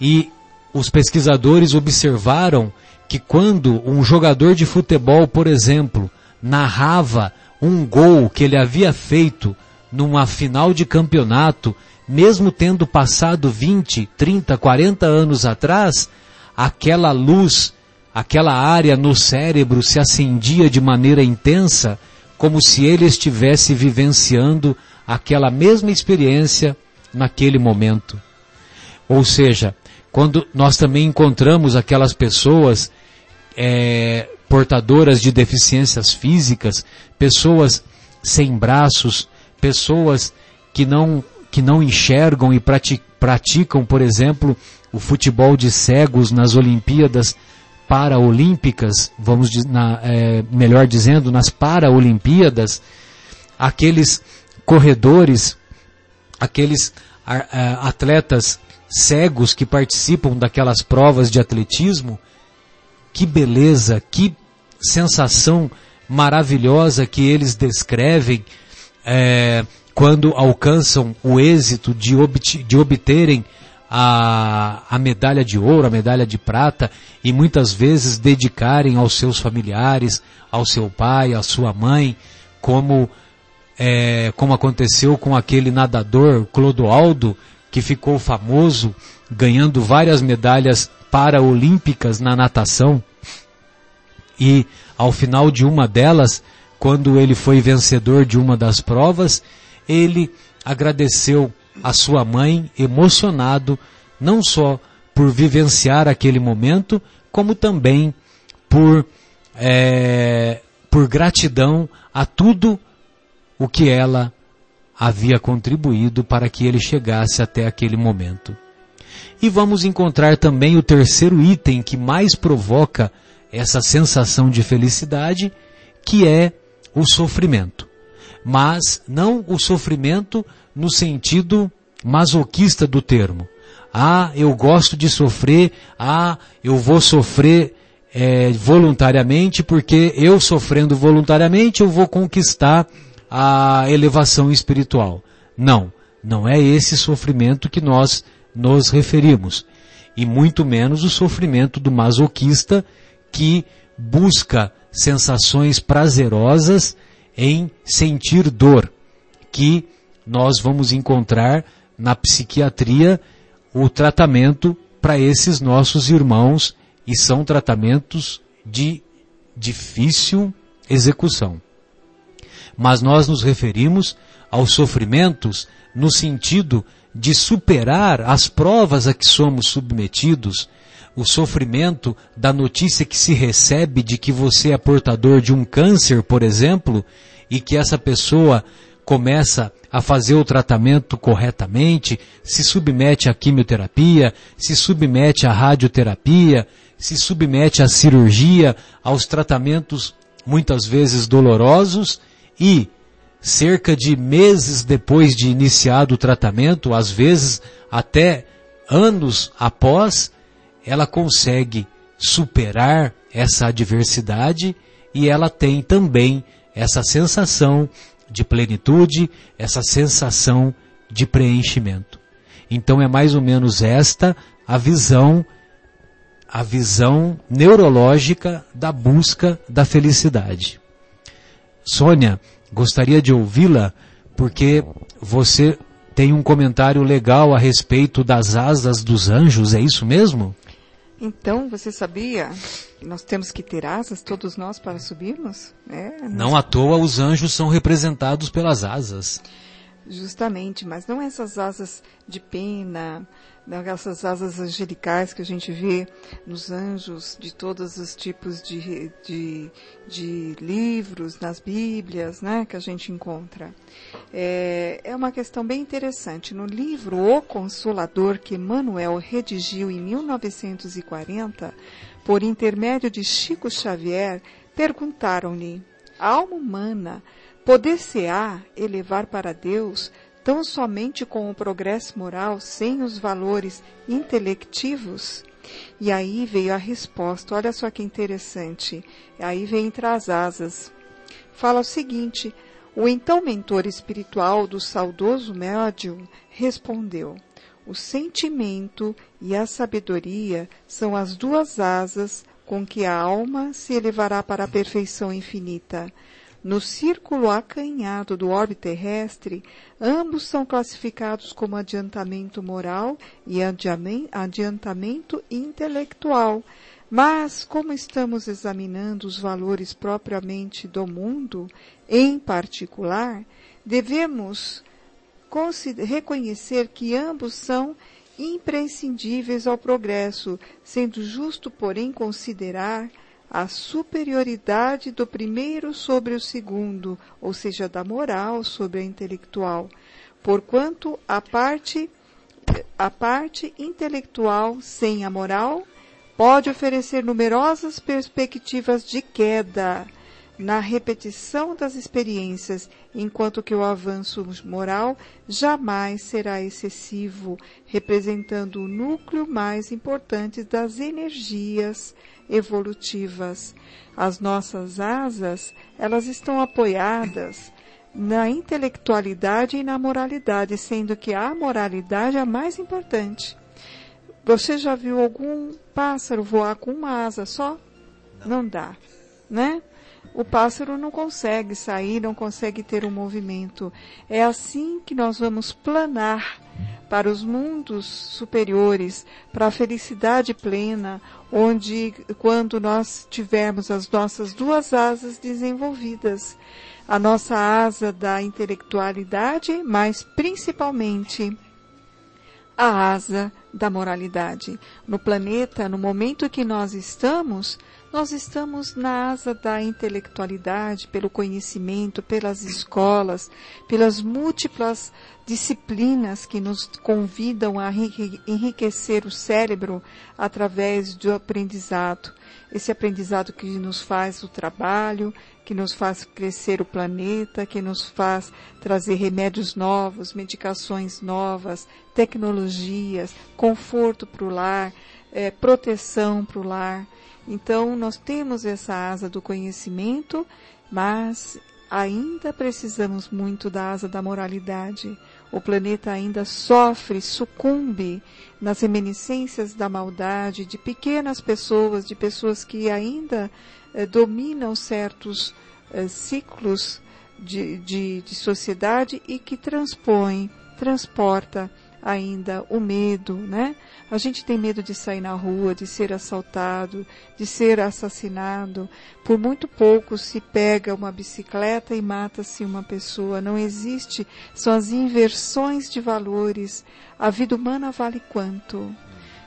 E os pesquisadores observaram que quando um jogador de futebol, por exemplo, narrava um gol que ele havia feito numa final de campeonato, mesmo tendo passado 20, 30, 40 anos atrás, aquela luz, aquela área no cérebro se acendia de maneira intensa, como se ele estivesse vivenciando aquela mesma experiência naquele momento. Ou seja, quando nós também encontramos aquelas pessoas é, portadoras de deficiências físicas, pessoas sem braços, pessoas que não, que não enxergam e praticam, por exemplo, o futebol de cegos nas Olimpíadas Paraolímpicas, vamos na, é, melhor dizendo, nas Paraolimpíadas, aqueles corredores, aqueles atletas cegos que participam daquelas provas de atletismo, que beleza, que sensação maravilhosa que eles descrevem é, quando alcançam o êxito de, de obterem a, a medalha de ouro, a medalha de prata e muitas vezes dedicarem aos seus familiares, ao seu pai, à sua mãe, como é, como aconteceu com aquele nadador Clodoaldo que ficou famoso ganhando várias medalhas paraolímpicas na natação. E ao final de uma delas, quando ele foi vencedor de uma das provas, ele agradeceu a sua mãe emocionado, não só por vivenciar aquele momento, como também por, é, por gratidão a tudo o que ela havia contribuído para que ele chegasse até aquele momento. E vamos encontrar também o terceiro item que mais provoca essa sensação de felicidade, que é o sofrimento. Mas não o sofrimento no sentido masoquista do termo. Ah, eu gosto de sofrer, ah, eu vou sofrer é, voluntariamente, porque eu sofrendo voluntariamente eu vou conquistar a elevação espiritual. Não, não é esse sofrimento que nós nos referimos. E muito menos o sofrimento do masoquista que busca sensações prazerosas em sentir dor, que nós vamos encontrar na psiquiatria o tratamento para esses nossos irmãos e são tratamentos de difícil execução mas nós nos referimos aos sofrimentos no sentido de superar as provas a que somos submetidos, o sofrimento da notícia que se recebe de que você é portador de um câncer, por exemplo, e que essa pessoa começa a fazer o tratamento corretamente, se submete à quimioterapia, se submete à radioterapia, se submete à cirurgia, aos tratamentos muitas vezes dolorosos e cerca de meses depois de iniciado o tratamento, às vezes até anos após, ela consegue superar essa adversidade e ela tem também essa sensação de plenitude, essa sensação de preenchimento. Então é mais ou menos esta a visão a visão neurológica da busca da felicidade. Sônia, gostaria de ouvi-la porque você tem um comentário legal a respeito das asas dos anjos, é isso mesmo? Então, você sabia que nós temos que ter asas, todos nós, para subirmos? É, Não à toa os anjos são representados pelas asas. Justamente, mas não essas asas de pena, não essas asas angelicais que a gente vê nos anjos de todos os tipos de, de, de livros, nas Bíblias, né, que a gente encontra. É, é uma questão bem interessante. No livro O Consolador, que Manuel redigiu em 1940, por intermédio de Chico Xavier, perguntaram-lhe: a alma humana poder-se-á elevar para Deus tão somente com o progresso moral, sem os valores intelectivos? E aí veio a resposta, olha só que interessante. Aí vem entre as asas. Fala o seguinte: o então mentor espiritual do saudoso médium respondeu: o sentimento e a sabedoria são as duas asas com que a alma se elevará para a perfeição infinita. No círculo acanhado do orbe terrestre, ambos são classificados como adiantamento moral e adiantamento intelectual. Mas, como estamos examinando os valores propriamente do mundo, em particular, devemos reconhecer que ambos são imprescindíveis ao progresso, sendo justo, porém, considerar a superioridade do primeiro sobre o segundo, ou seja, da moral sobre a intelectual, porquanto a parte a parte intelectual sem a moral pode oferecer numerosas perspectivas de queda na repetição das experiências, enquanto que o avanço moral jamais será excessivo, representando o núcleo mais importante das energias evolutivas. As nossas asas, elas estão apoiadas na intelectualidade e na moralidade, sendo que a moralidade é a mais importante. Você já viu algum pássaro voar com uma asa só? Não dá, né? O pássaro não consegue sair, não consegue ter um movimento. É assim que nós vamos planar para os mundos superiores, para a felicidade plena, onde quando nós tivermos as nossas duas asas desenvolvidas, a nossa asa da intelectualidade, mas principalmente a asa da moralidade. No planeta, no momento que nós estamos, nós estamos na asa da intelectualidade, pelo conhecimento, pelas escolas, pelas múltiplas disciplinas que nos convidam a enriquecer o cérebro através do aprendizado. Esse aprendizado que nos faz o trabalho, que nos faz crescer o planeta, que nos faz trazer remédios novos, medicações novas, tecnologias, conforto para o lar, é, proteção para o lar. Então, nós temos essa asa do conhecimento, mas ainda precisamos muito da asa da moralidade. O planeta ainda sofre, sucumbe nas reminiscências da maldade de pequenas pessoas, de pessoas que ainda eh, dominam certos eh, ciclos de, de, de sociedade e que transpõem, transporta ainda o medo, né? A gente tem medo de sair na rua, de ser assaltado, de ser assassinado. Por muito pouco se pega uma bicicleta e mata-se uma pessoa. Não existe, são as inversões de valores. A vida humana vale quanto?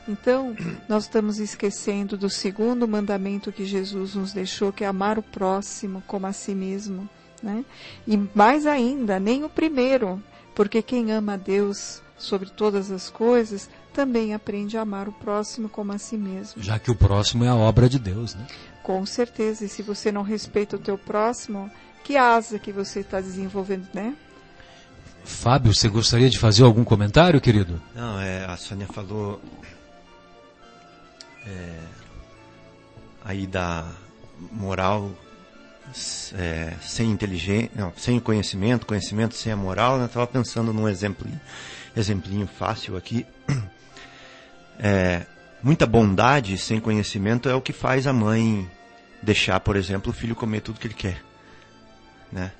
Então, nós estamos esquecendo do segundo mandamento que Jesus nos deixou, que é amar o próximo como a si mesmo. Né? E mais ainda, nem o primeiro, porque quem ama a Deus sobre todas as coisas, também aprende a amar o próximo como a si mesmo. Já que o próximo é a obra de Deus, né? Com certeza. E se você não respeita o teu próximo, que asa que você está desenvolvendo, né? Fábio, você gostaria de fazer algum comentário, querido? Não, é, a Sônia falou é, aí da moral é, sem inteligência, não, sem conhecimento, conhecimento sem a moral. Né? Eu estava pensando num exemplo exemplinho fácil aqui. É, muita bondade sem conhecimento é o que faz a mãe deixar, por exemplo, o filho comer tudo que ele quer. Né?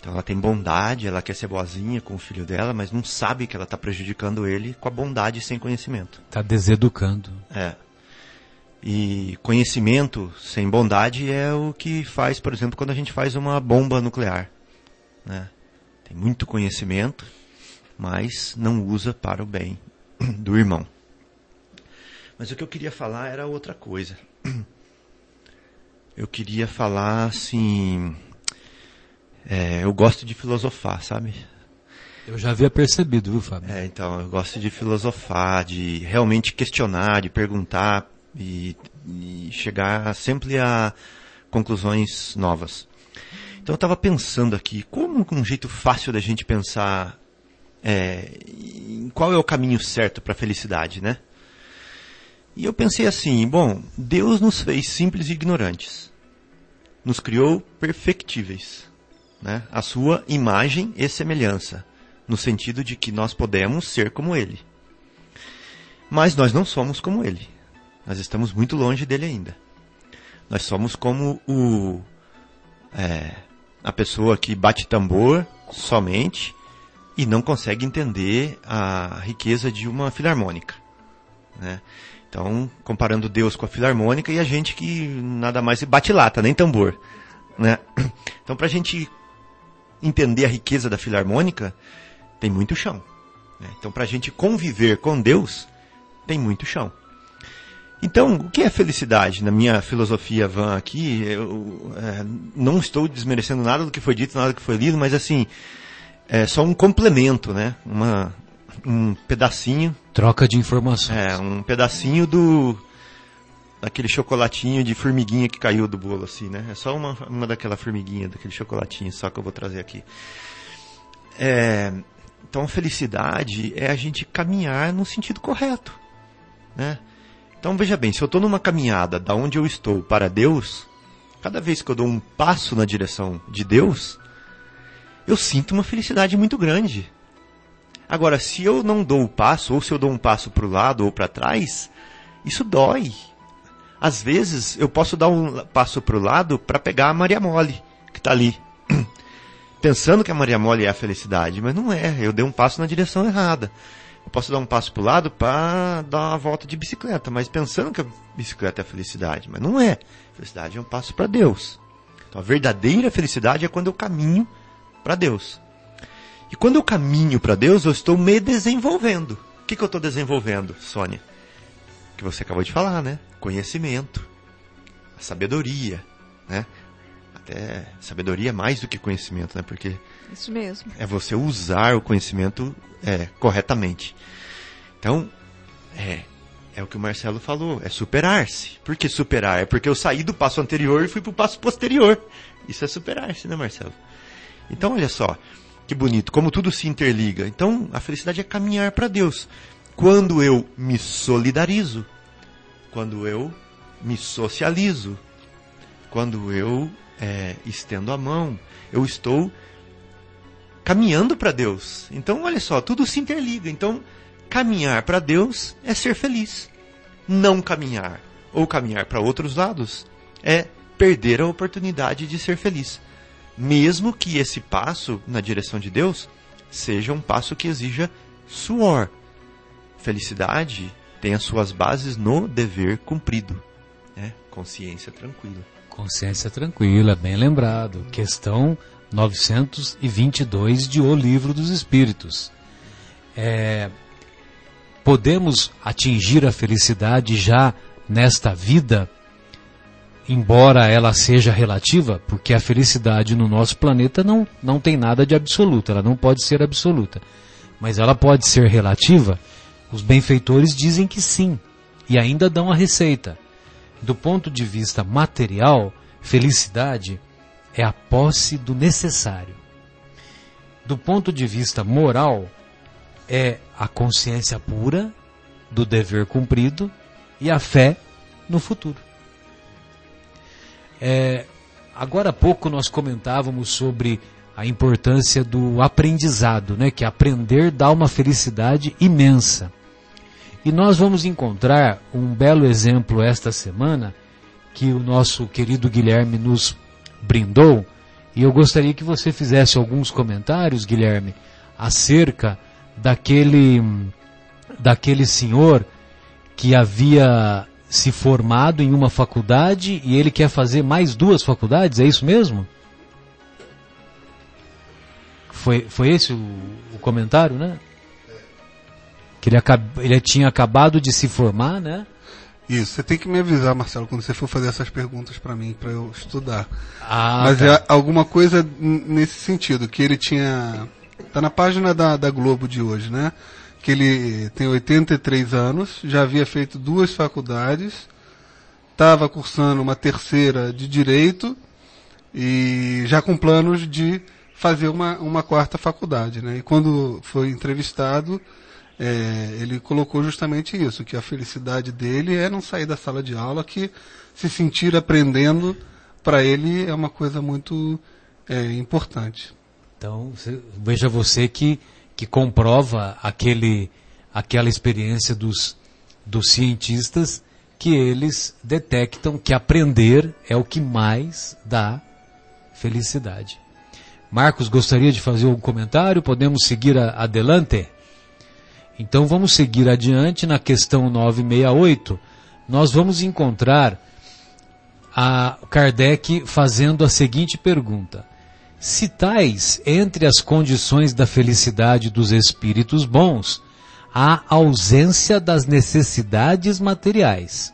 Então ela tem bondade, ela quer ser boazinha com o filho dela, mas não sabe que ela está prejudicando ele com a bondade sem conhecimento. Está deseducando. É. E conhecimento sem bondade é o que faz, por exemplo, quando a gente faz uma bomba nuclear. Né? tem muito conhecimento, mas não usa para o bem do irmão. Mas o que eu queria falar era outra coisa. Eu queria falar assim. É, eu gosto de filosofar, sabe? Eu já havia percebido, viu, Fábio? É, então, eu gosto de filosofar, de realmente questionar, de perguntar e, e chegar sempre a conclusões novas. Então eu estava pensando aqui, como um jeito fácil da gente pensar é, qual é o caminho certo para a felicidade, né? E eu pensei assim, bom, Deus nos fez simples e ignorantes. Nos criou perfectíveis, né? A sua imagem e semelhança, no sentido de que nós podemos ser como Ele. Mas nós não somos como Ele. Nós estamos muito longe dele ainda. Nós somos como o é, a pessoa que bate tambor somente e não consegue entender a riqueza de uma filarmônica. Né? Então, comparando Deus com a filarmônica e a gente que nada mais bate lata, nem tambor. Né? Então, para a gente entender a riqueza da filarmônica, tem muito chão. Né? Então, para a gente conviver com Deus, tem muito chão. Então, o que é felicidade? Na minha filosofia van aqui, eu é, não estou desmerecendo nada do que foi dito, nada do que foi lido, mas assim, é só um complemento, né? Uma, um pedacinho. Troca de informações. É, um pedacinho do daquele chocolatinho de formiguinha que caiu do bolo, assim, né? É só uma, uma daquela formiguinha, daquele chocolatinho, só que eu vou trazer aqui. É, então, felicidade é a gente caminhar no sentido correto, né? Então veja bem, se eu estou numa caminhada da onde eu estou para Deus, cada vez que eu dou um passo na direção de Deus, eu sinto uma felicidade muito grande. Agora, se eu não dou o passo, ou se eu dou um passo para o lado ou para trás, isso dói. Às vezes eu posso dar um passo para o lado para pegar a Maria Mole, que está ali. Pensando que a Maria Mole é a felicidade, mas não é. Eu dei um passo na direção errada. Eu posso dar um passo para o lado para dar uma volta de bicicleta, mas pensando que a bicicleta é a felicidade, mas não é. Felicidade é um passo para Deus. Então a verdadeira felicidade é quando eu caminho para Deus. E quando eu caminho para Deus, eu estou me desenvolvendo. O que, que eu estou desenvolvendo, Sônia? Que você acabou de falar, né? Conhecimento, sabedoria, né? Até sabedoria é mais do que conhecimento, né? Porque Isso mesmo. é você usar o conhecimento é, corretamente. Então, é, é o que o Marcelo falou, é superar-se. Por que superar? É porque eu saí do passo anterior e fui para o passo posterior. Isso é superar-se, né, Marcelo? Então, olha só, que bonito, como tudo se interliga. Então, a felicidade é caminhar para Deus. Quando eu me solidarizo, quando eu me socializo, quando eu é, estendo a mão, eu estou caminhando para Deus. Então, olha só, tudo se interliga. Então, caminhar para Deus é ser feliz. Não caminhar ou caminhar para outros lados é perder a oportunidade de ser feliz. Mesmo que esse passo na direção de Deus seja um passo que exija suor. Felicidade tem as suas bases no dever cumprido. Né? Consciência tranquila. Consciência tranquila, bem lembrado. Questão 922 de O Livro dos Espíritos. É, podemos atingir a felicidade já nesta vida, embora ela seja relativa, porque a felicidade no nosso planeta não, não tem nada de absoluto, ela não pode ser absoluta. Mas ela pode ser relativa? Os benfeitores dizem que sim, e ainda dão a receita. Do ponto de vista material, felicidade é a posse do necessário. Do ponto de vista moral, é a consciência pura do dever cumprido e a fé no futuro. É, agora há pouco nós comentávamos sobre a importância do aprendizado, né? que aprender dá uma felicidade imensa. E nós vamos encontrar um belo exemplo esta semana que o nosso querido Guilherme nos brindou. E eu gostaria que você fizesse alguns comentários, Guilherme, acerca daquele, daquele senhor que havia se formado em uma faculdade e ele quer fazer mais duas faculdades, é isso mesmo? Foi, foi esse o, o comentário, né? Que ele, acab, ele tinha acabado de se formar, né? Isso, você tem que me avisar, Marcelo, quando você for fazer essas perguntas para mim, para eu estudar. Ah, Mas tá. é alguma coisa nesse sentido, que ele tinha. Tá na página da, da Globo de hoje, né? Que ele tem 83 anos, já havia feito duas faculdades, estava cursando uma terceira de Direito e já com planos de fazer uma, uma quarta faculdade, né? E quando foi entrevistado, é, ele colocou justamente isso, que a felicidade dele é não sair da sala de aula, que se sentir aprendendo, para ele é uma coisa muito é, importante. Então, veja você que, que comprova aquele, aquela experiência dos, dos cientistas que eles detectam que aprender é o que mais dá felicidade. Marcos, gostaria de fazer um comentário? Podemos seguir a? Então vamos seguir adiante na questão 968. Nós vamos encontrar a Kardec fazendo a seguinte pergunta: Se tais entre as condições da felicidade dos espíritos bons, há ausência das necessidades materiais,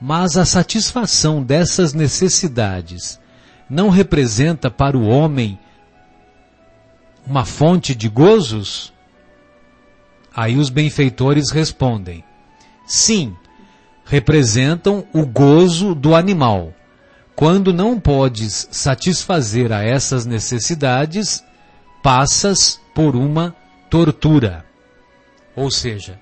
mas a satisfação dessas necessidades não representa para o homem uma fonte de gozos? Aí os benfeitores respondem: Sim, representam o gozo do animal. Quando não podes satisfazer a essas necessidades, passas por uma tortura. Ou seja,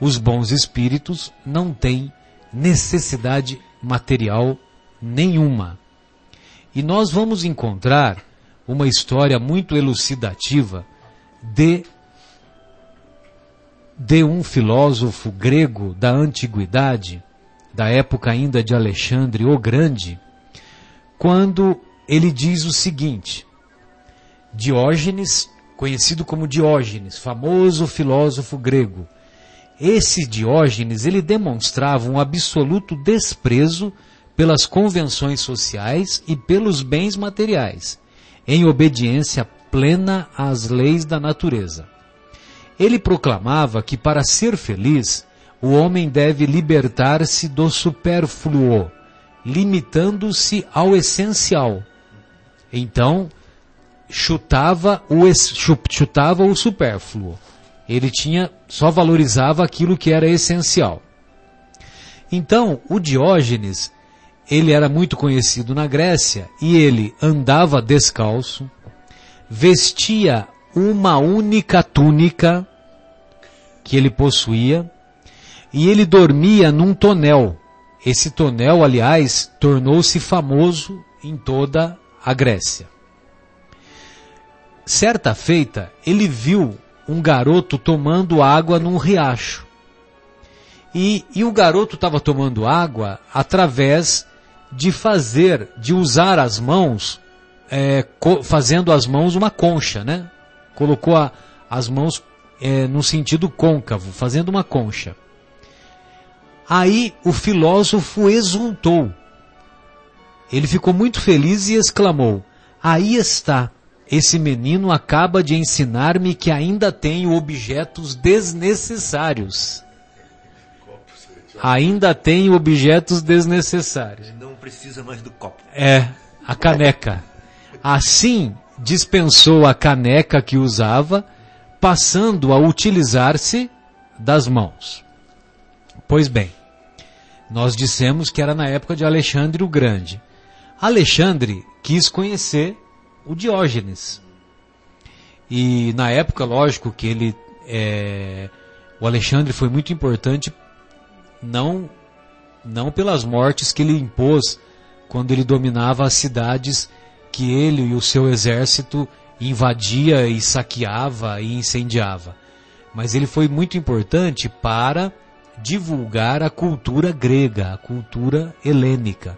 os bons espíritos não têm necessidade material nenhuma. E nós vamos encontrar uma história muito elucidativa de de um filósofo grego da antiguidade, da época ainda de Alexandre o Grande, quando ele diz o seguinte: Diógenes, conhecido como Diógenes, famoso filósofo grego, esse Diógenes ele demonstrava um absoluto desprezo pelas convenções sociais e pelos bens materiais, em obediência plena às leis da natureza. Ele proclamava que para ser feliz, o homem deve libertar-se do supérfluo, limitando-se ao essencial. Então, chutava o, chutava o supérfluo. Ele tinha, só valorizava aquilo que era essencial. Então, o Diógenes, ele era muito conhecido na Grécia e ele andava descalço, vestia uma única túnica que ele possuía e ele dormia num tonel. Esse tonel, aliás, tornou-se famoso em toda a Grécia. Certa feita, ele viu um garoto tomando água num riacho. E, e o garoto estava tomando água através de fazer, de usar as mãos, é, fazendo as mãos uma concha, né? Colocou a- as mãos é, no sentido côncavo, fazendo uma concha. Aí o filósofo exultou. Ele ficou muito feliz e exclamou: Aí está, esse menino acaba de ensinar-me que ainda tenho objetos desnecessários. Ainda tenho objetos desnecessários. Não precisa mais do copo. É, a caneca. Assim, dispensou a caneca que usava, passando a utilizar-se das mãos. Pois bem, nós dissemos que era na época de Alexandre o Grande. Alexandre quis conhecer o Diógenes. E na época, lógico que ele, é, o Alexandre foi muito importante, não, não pelas mortes que ele impôs quando ele dominava as cidades que ele e o seu exército invadia e saqueava e incendiava. Mas ele foi muito importante para divulgar a cultura grega, a cultura helênica.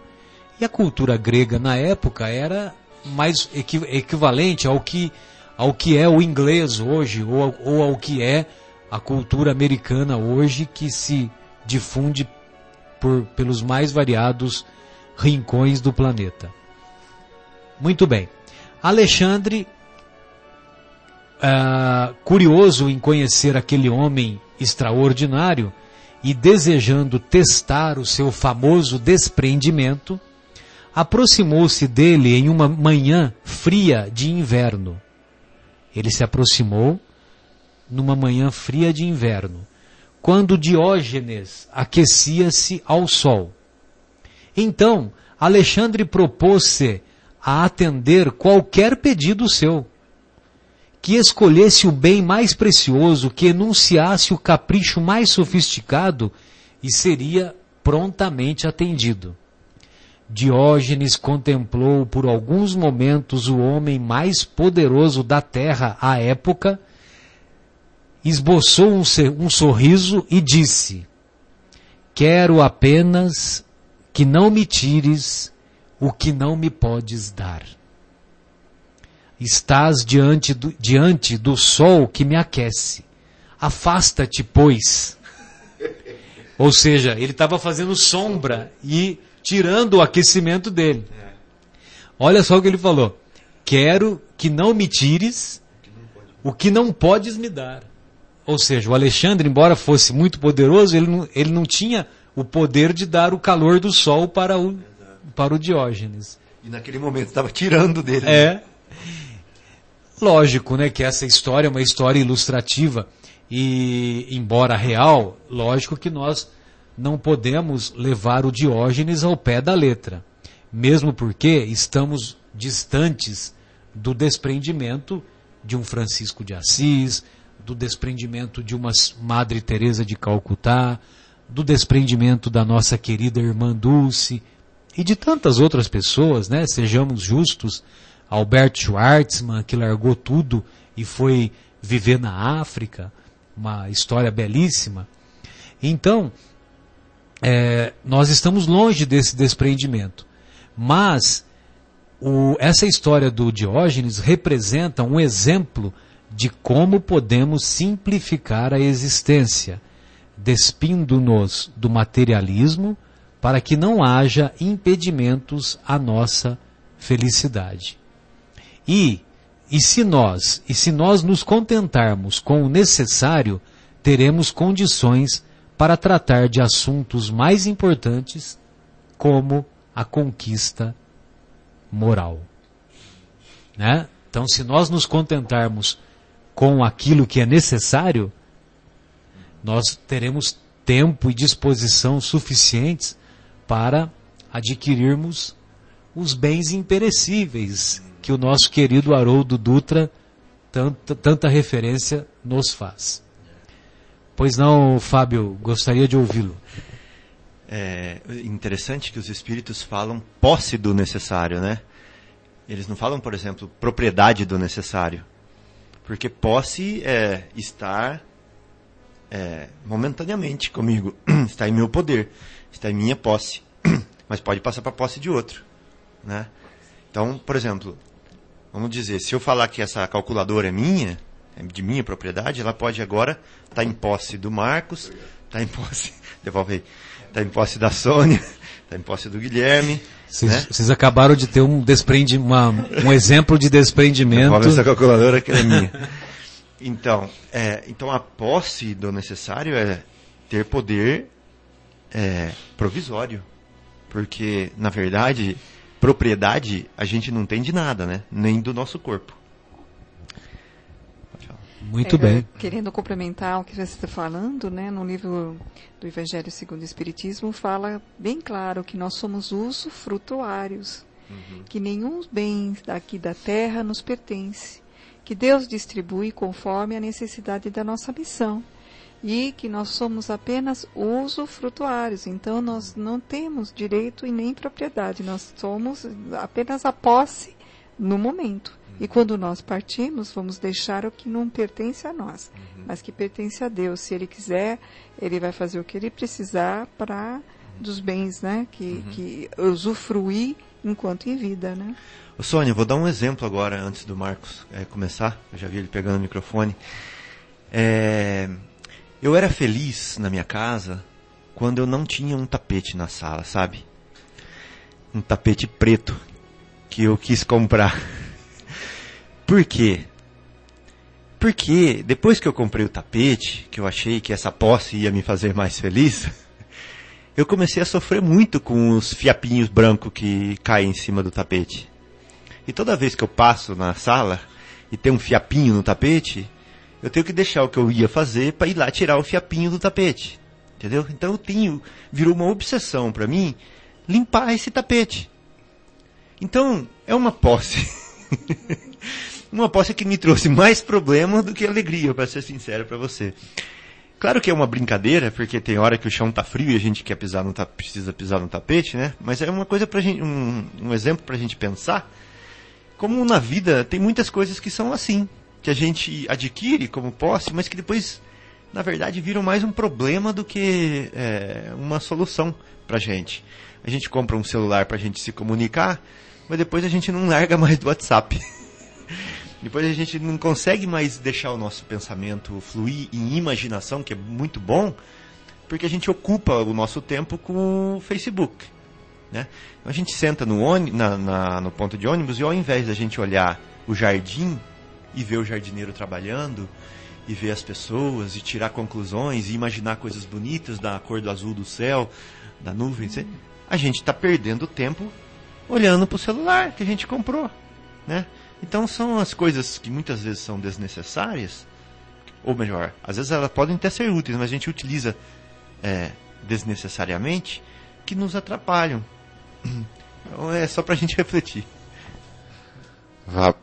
E a cultura grega na época era mais equi- equivalente ao que, ao que é o inglês hoje, ou, ou ao que é a cultura americana hoje, que se difunde por, pelos mais variados rincões do planeta. Muito bem. Alexandre ah, curioso em conhecer aquele homem extraordinário e desejando testar o seu famoso desprendimento, aproximou-se dele em uma manhã fria de inverno. Ele se aproximou numa manhã fria de inverno, quando Diógenes aquecia-se ao sol. Então, Alexandre propôs-se a atender qualquer pedido seu, que escolhesse o bem mais precioso, que enunciasse o capricho mais sofisticado e seria prontamente atendido. Diógenes contemplou por alguns momentos o homem mais poderoso da terra à época, esboçou um, um sorriso e disse: Quero apenas que não me tires o que não me podes dar. Estás diante do, diante do sol que me aquece. Afasta-te, pois. Ou seja, ele estava fazendo sombra e tirando o aquecimento dele. Olha só o que ele falou. Quero que não me tires o que não podes me dar. Ou seja, o Alexandre, embora fosse muito poderoso, ele não, ele não tinha o poder de dar o calor do sol para o, para o Diógenes. E naquele momento estava tirando dele. É. Né? Lógico, né, que essa história é uma história ilustrativa e, embora real, lógico que nós não podemos levar o Diógenes ao pé da letra, mesmo porque estamos distantes do desprendimento de um Francisco de Assis, do desprendimento de uma Madre Teresa de Calcutá, do desprendimento da nossa querida irmã Dulce e de tantas outras pessoas, né? Sejamos justos, Albert Schwartzman que largou tudo e foi viver na África, uma história belíssima. Então, é, nós estamos longe desse desprendimento. Mas o, essa história do Diógenes representa um exemplo de como podemos simplificar a existência, despindo-nos do materialismo para que não haja impedimentos à nossa felicidade. E, e se nós, e se nós nos contentarmos com o necessário, teremos condições para tratar de assuntos mais importantes, como a conquista moral. Né? Então, se nós nos contentarmos com aquilo que é necessário, nós teremos tempo e disposição suficientes para adquirirmos os bens imperecíveis que o nosso querido Haroldo Dutra tanta, tanta referência nos faz. Pois não, Fábio, gostaria de ouvi-lo. É interessante que os espíritos falam posse do necessário, né? Eles não falam, por exemplo, propriedade do necessário. Porque posse é estar é, momentaneamente comigo, está em meu poder, está em minha posse, mas pode passar para posse de outro, né? Então, por exemplo, vamos dizer, se eu falar que essa calculadora é minha, é de minha propriedade, ela pode agora estar tá em posse do Marcos, está em posse, devolve aí, está em posse da Sônia, está em posse do Guilherme. Vocês né? acabaram de ter um desprendi, uma, um exemplo de desprendimento. Devolve essa calculadora que é minha. Então, é, então a posse do necessário é ter poder é, provisório. Porque, na verdade, propriedade a gente não tem de nada, né? Nem do nosso corpo. Muito é, bem. Querendo complementar o que você está falando, né, no livro do Evangelho segundo o Espiritismo, fala bem claro que nós somos usufrutuários, uhum. que nenhum bem daqui da terra nos pertence, que Deus distribui conforme a necessidade da nossa missão e que nós somos apenas usufrutuários, então nós não temos direito e nem propriedade, nós somos apenas a posse no momento. E quando nós partimos, vamos deixar o que não pertence a nós, uhum. mas que pertence a Deus. Se Ele quiser, Ele vai fazer o que Ele precisar para dos bens, né? Que, uhum. que usufruir enquanto em vida, né? Ô Sônia, vou dar um exemplo agora, antes do Marcos é, começar. Eu já vi ele pegando o microfone. É, eu era feliz na minha casa quando eu não tinha um tapete na sala, sabe? Um tapete preto que eu quis comprar. Por quê? Porque depois que eu comprei o tapete, que eu achei que essa posse ia me fazer mais feliz, eu comecei a sofrer muito com os fiapinhos brancos que caem em cima do tapete. E toda vez que eu passo na sala e tem um fiapinho no tapete, eu tenho que deixar o que eu ia fazer para ir lá tirar o fiapinho do tapete. Entendeu? Então eu tenho, virou uma obsessão para mim limpar esse tapete. Então, é uma posse. uma posse que me trouxe mais problema do que alegria, para ser sincero para você. Claro que é uma brincadeira, porque tem hora que o chão tá frio e a gente quer pisar no precisa pisar no tapete, né? Mas é uma coisa pra gente, um, um exemplo pra gente pensar. Como na vida tem muitas coisas que são assim, que a gente adquire como posse, mas que depois, na verdade, viram mais um problema do que é, uma solução pra gente. A gente compra um celular pra gente se comunicar, mas depois a gente não larga mais do WhatsApp. Depois a gente não consegue mais deixar o nosso pensamento fluir em imaginação, que é muito bom, porque a gente ocupa o nosso tempo com o Facebook. Né? A gente senta no, na, na, no ponto de ônibus e ao invés da gente olhar o jardim e ver o jardineiro trabalhando, e ver as pessoas, e tirar conclusões, e imaginar coisas bonitas da cor do azul do céu, da nuvem, a gente está perdendo tempo olhando para o celular que a gente comprou. Né? Então são as coisas que muitas vezes são desnecessárias, ou melhor, às vezes elas podem até ser úteis, mas a gente utiliza é, desnecessariamente, que nos atrapalham. Então é só para a gente refletir.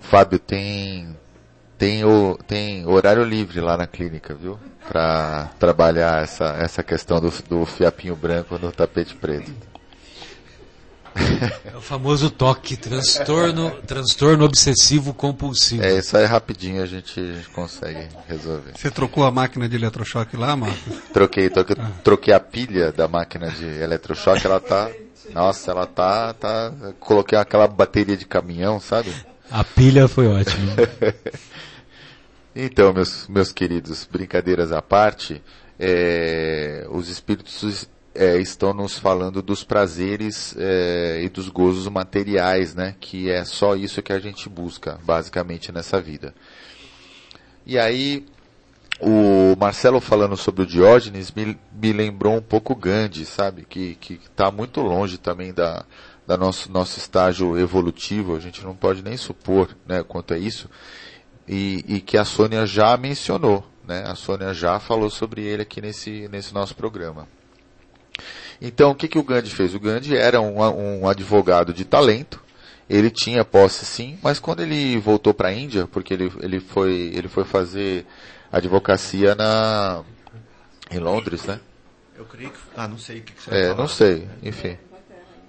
Fábio, tem, tem, o, tem horário livre lá na clínica, viu? Para trabalhar essa, essa questão do, do fiapinho branco no tapete preto. É o famoso toque, transtorno, transtorno obsessivo compulsivo. É, isso aí rapidinho a gente consegue resolver. Você trocou a máquina de eletrochoque lá, Marcos? Troquei, troquei, ah. troquei a pilha da máquina de eletrochoque, ela tá, nossa, ela tá, tá, coloquei aquela bateria de caminhão, sabe? A pilha foi ótima. então, meus, meus queridos, brincadeiras à parte, é, os espíritos é, estão nos falando dos prazeres é, e dos gozos materiais, né? Que é só isso que a gente busca, basicamente, nessa vida. E aí, o Marcelo falando sobre o Diógenes me, me lembrou um pouco Gandhi, sabe? Que está muito longe também da, da nosso, nosso estágio evolutivo, a gente não pode nem supor né, quanto a isso, e, e que a Sônia já mencionou, né? A Sônia já falou sobre ele aqui nesse, nesse nosso programa. Então, o que, que o Gandhi fez? O Gandhi era um, um advogado de talento, ele tinha posse sim, mas quando ele voltou para a Índia, porque ele, ele, foi, ele foi fazer advocacia na, em Londres, né? Eu creio que. Ah, não sei o que, que você É, não sei, enfim.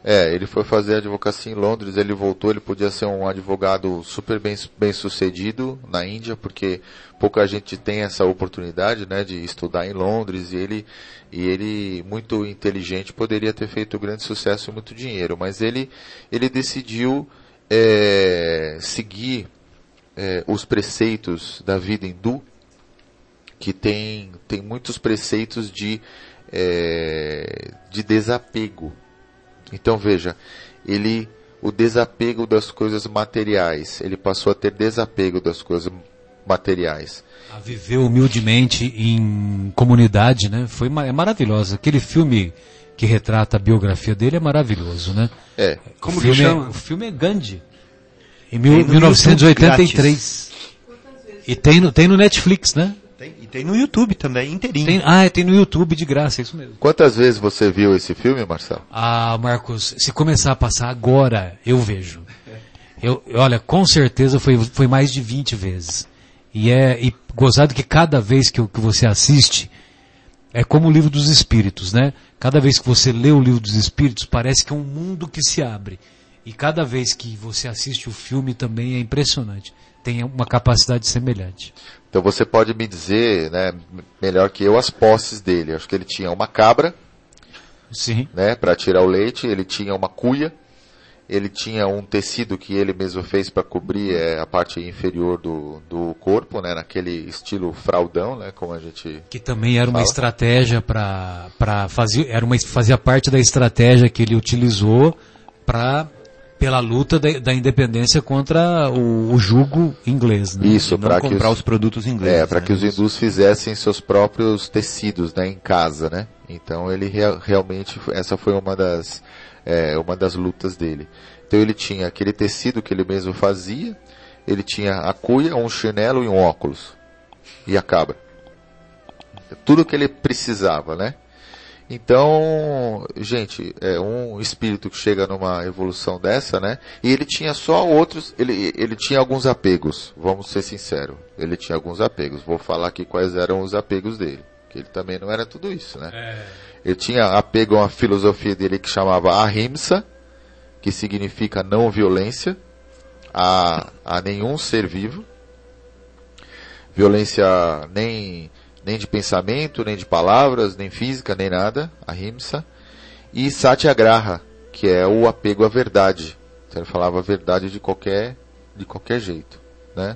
É, ele foi fazer advocacia em Londres, ele voltou, ele podia ser um advogado super bem, bem sucedido na Índia, porque pouca gente tem essa oportunidade, né, de estudar em Londres, e ele, e ele, muito inteligente, poderia ter feito grande sucesso e muito dinheiro, mas ele, ele decidiu é, seguir é, os preceitos da vida hindu, que tem, tem muitos preceitos de, é, de desapego, então veja, ele o desapego das coisas materiais, ele passou a ter desapego das coisas materiais. A viver humildemente em comunidade, né? Foi é maravilhoso. Aquele filme que retrata a biografia dele é maravilhoso, né? É. Como o filme, que é, chama? O filme é Gandhi. Em mil, 1983. E tem no, tem no Netflix, né? Tem, e tem no YouTube também, inteirinho. Tem, ah, tem no YouTube de graça, é isso mesmo. Quantas vezes você viu esse filme, Marcelo? Ah, Marcos, se começar a passar agora, eu vejo. Eu, olha, com certeza foi, foi mais de 20 vezes. E é e gozado que cada vez que, que você assiste, é como o livro dos espíritos, né? Cada vez que você lê o livro dos espíritos, parece que é um mundo que se abre. E cada vez que você assiste o filme também é impressionante. Tem uma capacidade semelhante. Então você pode me dizer, né, melhor que eu, as posses dele. Acho que ele tinha uma cabra, Sim. né, para tirar o leite. Ele tinha uma cuia. Ele tinha um tecido que ele mesmo fez para cobrir é, a parte inferior do, do corpo, né, naquele estilo fraldão, né, como a gente. Que também era fala. uma estratégia para para fazer, era uma fazia parte da estratégia que ele utilizou para Pela luta da, da independência contra o, o jugo inglês, né? Isso, para comprar os, os produtos ingleses. é, para né? que os hindus fizessem seus próprios tecidos, né, em casa, né? Então ele rea- realmente essa foi uma das é, uma das lutas dele. Então ele tinha aquele tecido que ele mesmo fazia, ele tinha a cuia, um chinelo e um óculos e a cabra. Tudo que ele precisava, né? Então, gente, é um espírito que chega numa evolução dessa, né? E ele tinha só outros, ele, ele tinha alguns apegos, vamos ser sinceros. Ele tinha alguns apegos. Vou falar aqui quais eram os apegos dele. Que ele também não era tudo isso, né? Ele tinha apego a uma filosofia dele que chamava ahimsa, que significa não violência a, a nenhum ser vivo. Violência nem, nem de pensamento, nem de palavras, nem física, nem nada, ahimsa. E satyagraha, que é o apego à verdade. Então ele falava a verdade de qualquer, de qualquer jeito, né?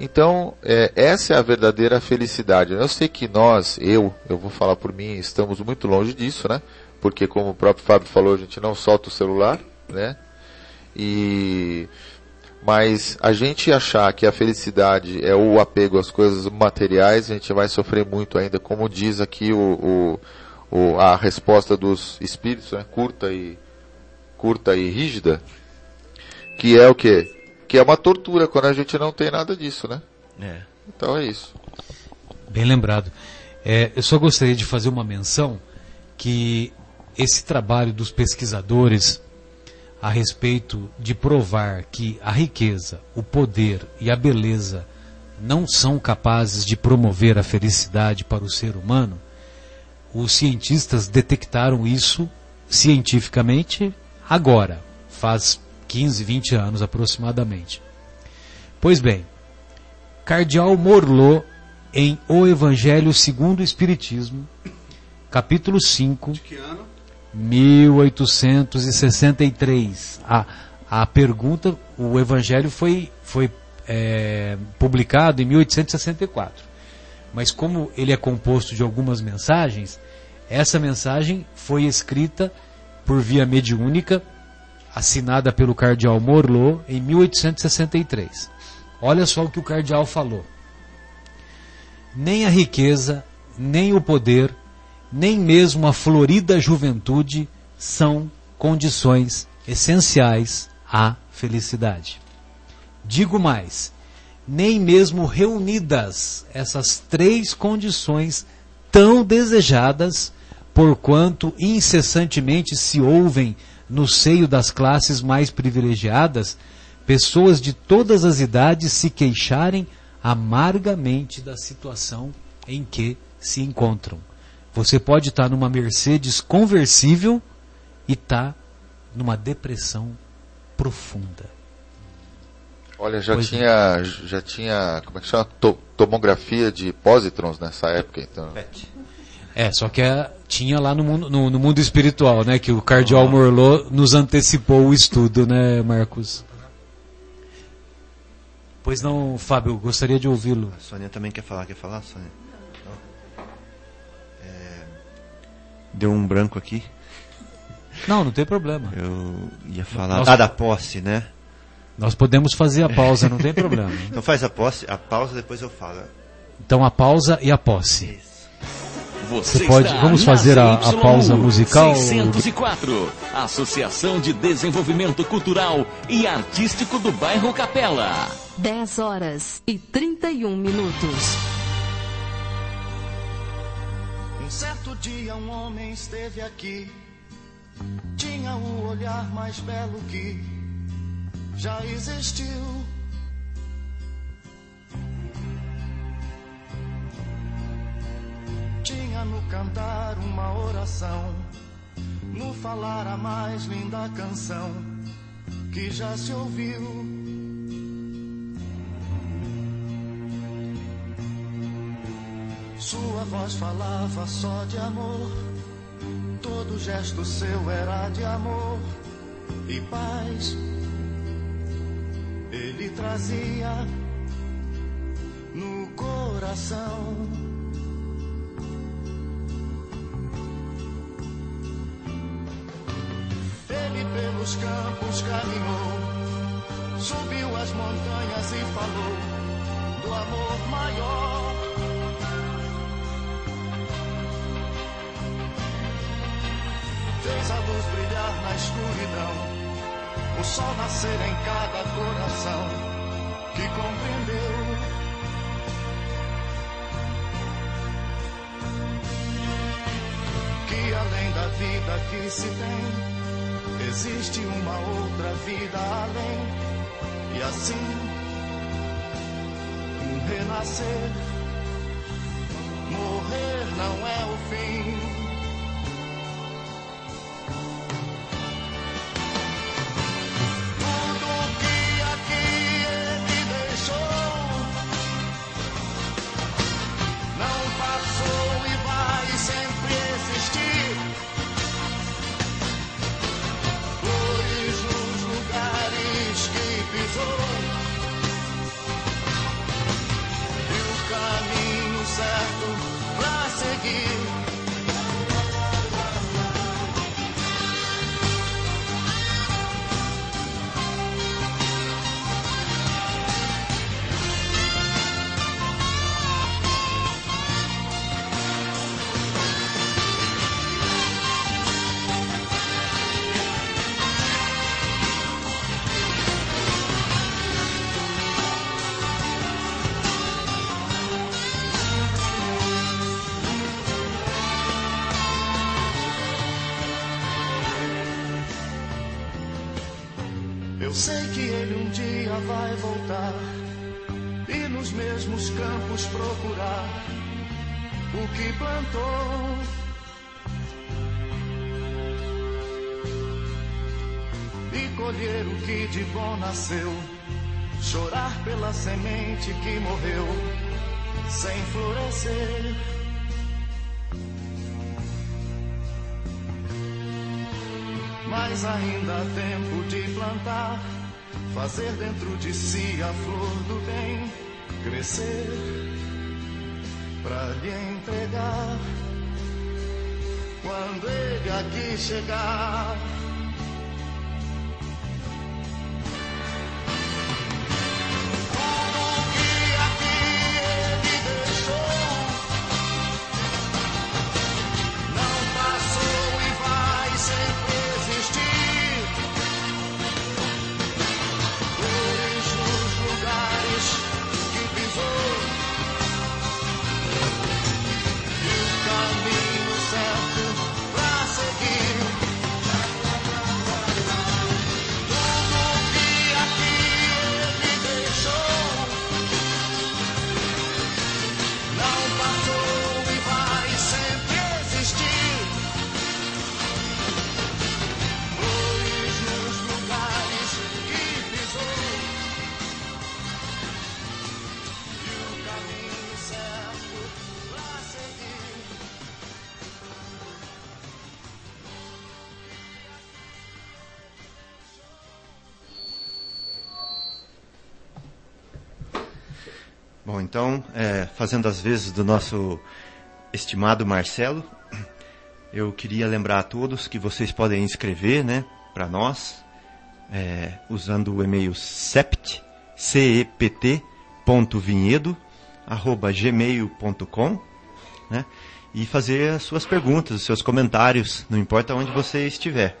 Então, é, essa é a verdadeira felicidade. Eu sei que nós, eu, eu vou falar por mim, estamos muito longe disso, né? Porque como o próprio Fábio falou, a gente não solta o celular, né? E mas a gente achar que a felicidade é o apego às coisas materiais, a gente vai sofrer muito ainda, como diz aqui o, o, o- a resposta dos espíritos, né? curta e curta e rígida, que é o que? Que é uma tortura quando a gente não tem nada disso, né? É. Então é isso. Bem lembrado. É, eu só gostaria de fazer uma menção que esse trabalho dos pesquisadores a respeito de provar que a riqueza, o poder e a beleza não são capazes de promover a felicidade para o ser humano, os cientistas detectaram isso cientificamente agora, faz 15, 20 anos aproximadamente. Pois bem, Cardeal Morlot, em O Evangelho segundo o Espiritismo, capítulo 5, De que ano? 1863. A, a pergunta, o Evangelho foi, foi é, publicado em 1864. Mas como ele é composto de algumas mensagens, essa mensagem foi escrita por via mediúnica, assinada pelo cardeal Morlot em 1863. Olha só o que o cardeal falou. Nem a riqueza, nem o poder, nem mesmo a florida juventude são condições essenciais à felicidade. Digo mais, nem mesmo reunidas essas três condições tão desejadas, porquanto incessantemente se ouvem no seio das classes mais privilegiadas, pessoas de todas as idades se queixarem amargamente da situação em que se encontram. Você pode estar numa Mercedes conversível e estar numa depressão profunda. Olha, já Pois é. tinha, já tinha, como é que chama? To- tomografia de pósitrons nessa época, então. É, só que é- tinha lá no mundo, no, no mundo espiritual, né? Que o Cardeal Morlot nos antecipou o estudo, né, Marcos? Pois não, Fábio, gostaria de ouvi-lo. A Sônia também quer falar. Quer falar, Sônia? Deu um branco aqui. Não, não tem problema. Eu ia falar. Nossa. Ah, da posse, né? Nós podemos fazer a pausa, não tem problema. Então faz a posse, a pausa, depois eu falo. Então a pausa e a posse. Você Você pode- vamos fazer a- a pausa musical? 604, Associação de Desenvolvimento Cultural e Artístico do Bairro Capela. 10 horas e 31 minutos. Certo dia um homem esteve aqui. Tinha o olhar mais belo que já existiu. Tinha no cantar uma oração, no falar a mais linda canção que já se ouviu. Sua voz falava só de amor, todo gesto seu era de amor e paz. Ele trazia no coração. Ele pelo pelos campos caminhou, subiu as montanhas e falou do amor maior. Fez a luz brilhar na escuridão, o sol nascer em cada coração que compreendeu. Que além da vida que se tem, existe uma outra vida além, e assim um renascer. Morrer não é o fim. Mesmos campos procurar o que plantou. E colher o que de bom nasceu, chorar pela semente que morreu sem florescer. mas ainda há tempo de plantar, fazer dentro de si a flor do bem crescer, para lhe entregar quando ele aqui chegar. Então, é, fazendo as vezes do nosso estimado Marcelo, eu queria lembrar a todos que vocês podem escrever, né, para nós, é, usando o e-mail sept, cept.vinhedo, arroba gmail.com, né, e fazer as suas perguntas, os seus comentários, não importa onde você estiver.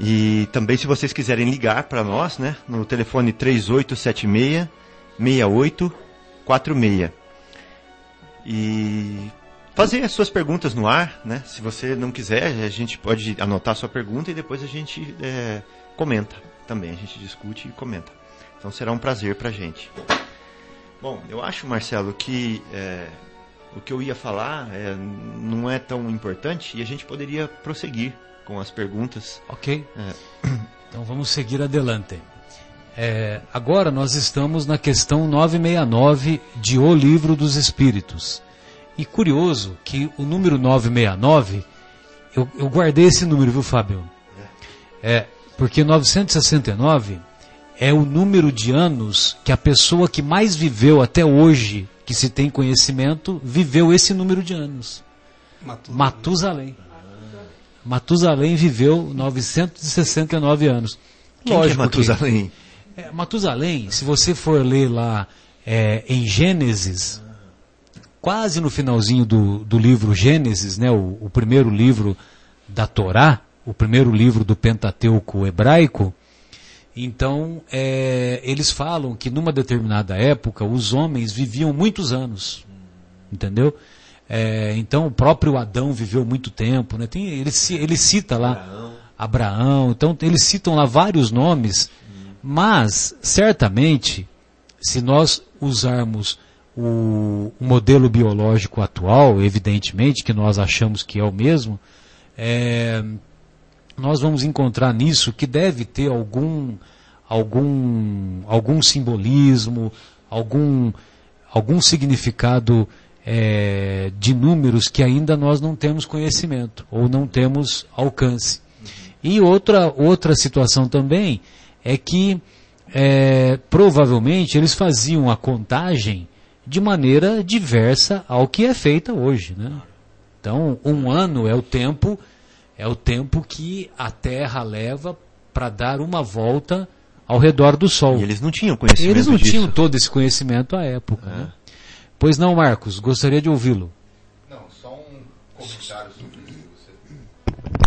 E também se vocês quiserem ligar para nós, né, no telefone 3876 6846. E fazer as suas perguntas no ar, né? Se você não quiser, a gente pode anotar a sua pergunta e depois a gente é, comenta também. A gente discute e comenta. Então será um prazer pra gente. Bom, eu acho, Marcelo, que é, o que eu ia falar é, não é tão importante e a gente poderia prosseguir com as perguntas. Ok? É, Então vamos seguir adelante. É, agora nós estamos na questão 969 de O Livro dos Espíritos. E curioso que o número 969, eu, eu guardei esse número, viu, Fábio? É, porque 969 é o número de anos que a pessoa que mais viveu até hoje, que se tem conhecimento, viveu esse número de anos. Matusalém. Matusalém. Matusalém viveu 969 anos. Quem Lógico que é Matusalém? Que, é, Matusalém, se você for ler lá é, em Gênesis, quase no finalzinho do, do livro Gênesis, né, o, o primeiro livro da Torá, o primeiro livro do Pentateuco hebraico, então é, eles falam que numa determinada época os homens viviam muitos anos, entendeu? É, então o próprio Adão viveu muito tempo, né? Tem, ele, ele cita lá Abraão. Abraão, então eles citam lá vários nomes, mas certamente se nós usarmos o, o, modelo biológico atual, evidentemente que nós achamos que é o mesmo, é, nós vamos encontrar nisso que deve ter algum algum algum simbolismo, algum algum significado é, de números que ainda nós não temos conhecimento ou não temos alcance. E outra, outra situação também é que é, provavelmente eles faziam a contagem de maneira diversa ao que é feita hoje. Né? Então, um ano é o tempo é o tempo que a Terra leva para dar uma volta ao redor do Sol. E eles não tinham conhecimento Eles não disso. tinham todo esse conhecimento à época. É. Né? Pois não, Marcos, gostaria de ouvi-lo. Não, só um comentário sobre isso que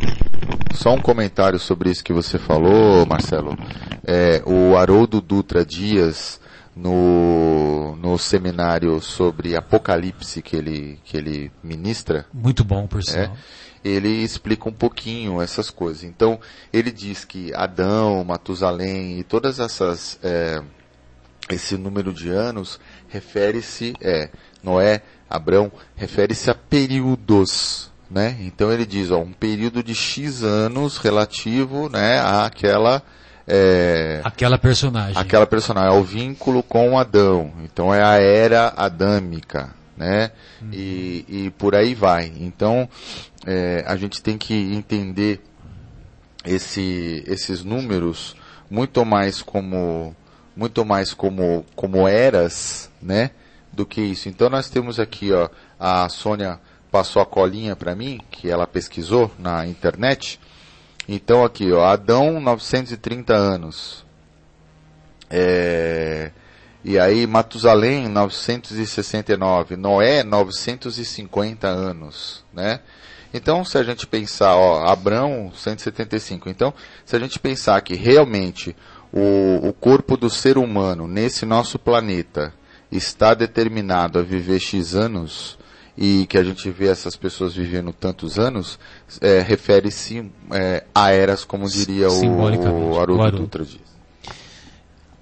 você... Só um comentário sobre isso que você falou, Marcelo. É, o Haroldo Dutra Dias, no, no seminário sobre Apocalipse que ele, que ele ministra. Muito bom, por é, sinal. ele explica um pouquinho essas coisas. Então, ele diz que Adão, Matusalém e todas essas, é, esse número de anos refere-se, é, Noé, Abrão, refere-se a períodos, né? Então ele diz, ó, um período de X anos relativo, né, àquela, é, Aquela personagem. aquela personagem, é o vínculo com Adão. Então é a era adâmica, né? E, e por aí vai. Então é, a gente tem que entender esse, esses números muito mais como muito mais como como eras, né? Do que isso. Então nós temos aqui, ó, a Sônia passou a colinha para mim que ela pesquisou na internet. Então aqui, ó, Adão 930 anos. É, e aí Matusalém 969, Noé 950 anos, né? Então, se a gente pensar, ó, Abrão 175. Então, se a gente pensar que realmente o, o corpo do ser humano nesse nosso planeta está determinado a viver X anos, e que a gente vê essas pessoas vivendo tantos anos, é, refere-se é, a eras, como diria o, Simbolicamente, o Haroldo Haroldo. Dutra diz.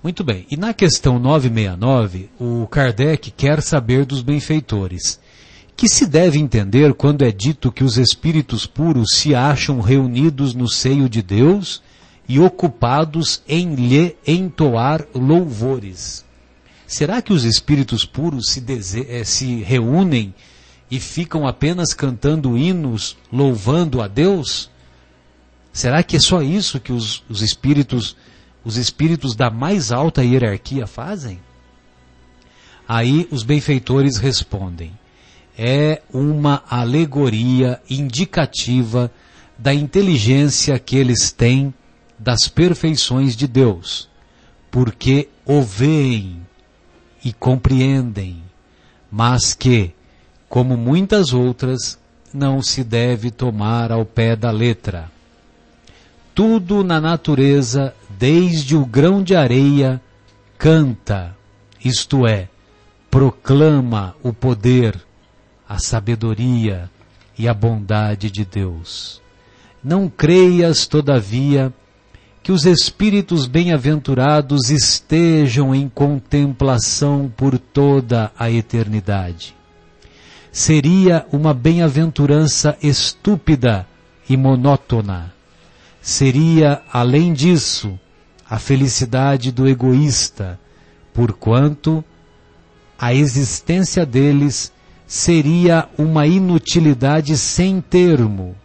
Muito bem. E na questão 969, o Kardec quer saber dos benfeitores. Que se deve entender quando é dito que os espíritos puros se acham reunidos no seio de Deus e ocupados em lhe entoar louvores? Será que os espíritos puros se, eh, se reúnem e ficam apenas cantando hinos louvando a Deus? Será que é só isso que os, os espíritos, os espíritos da mais alta hierarquia fazem? Aí os benfeitores respondem: é uma alegoria indicativa da inteligência que eles têm das perfeições de Deus, porque o veem e compreendem, mas que, como muitas outras, não se deve tomar ao pé da letra. Tudo na natureza, desde o grão de areia, canta, isto é, proclama o poder, a sabedoria e a bondade de Deus. Não creias, todavia, que os espíritos bem-aventurados estejam em contemplação por toda a eternidade. Seria uma bem-aventurança estúpida e monótona. Seria, além disso, a felicidade do egoísta, porquanto a existência deles seria uma inutilidade sem termo,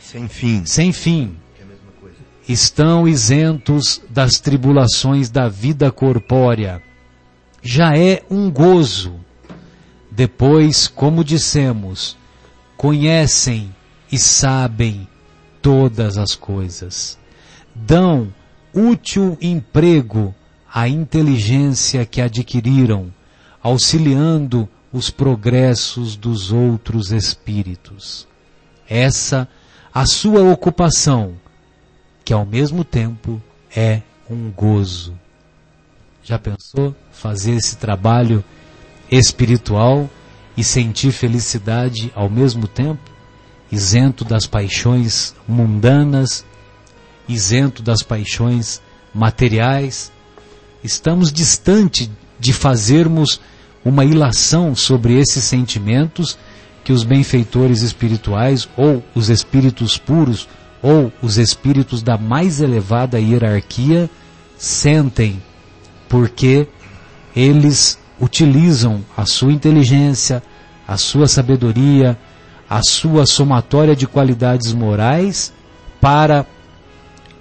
Sem fim. sem fim. É. Estão isentos das tribulações da vida corpórea. Já é um gozo. Depois, como dissemos, conhecem e sabem todas as coisas. Dão útil emprego à inteligência que adquiriram, auxiliando os progressos dos outros espíritos. Essa a sua ocupação, que ao mesmo tempo é um gozo. Já pensou fazer esse trabalho espiritual e sentir felicidade ao mesmo tempo? Isento das paixões mundanas, isento das paixões materiais. Estamos distante de fazermos uma ilação sobre esses sentimentos que os benfeitores espirituais ou os espíritos puros ou os espíritos da mais elevada hierarquia sentem, porque eles utilizam a sua inteligência, a sua sabedoria, a sua somatória de qualidades morais para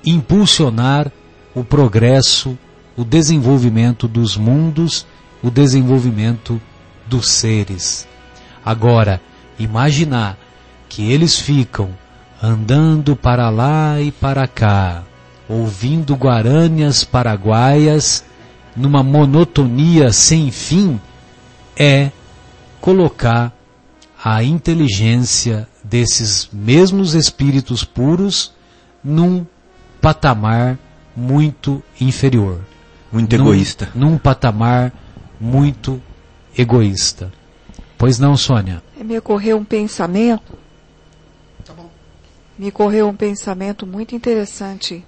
impulsionar o progresso, o desenvolvimento dos mundos, o desenvolvimento dos seres. Agora, imaginar que eles ficam andando para lá e para cá, ouvindo guarânias paraguaias numa monotonia sem fim, é colocar a inteligência desses mesmos espíritos puros num patamar muito inferior. Muito num, egoísta. Num patamar muito egoísta. Pois não, Sônia? Me ocorreu um pensamento. Me ocorreu um pensamento muito interessante.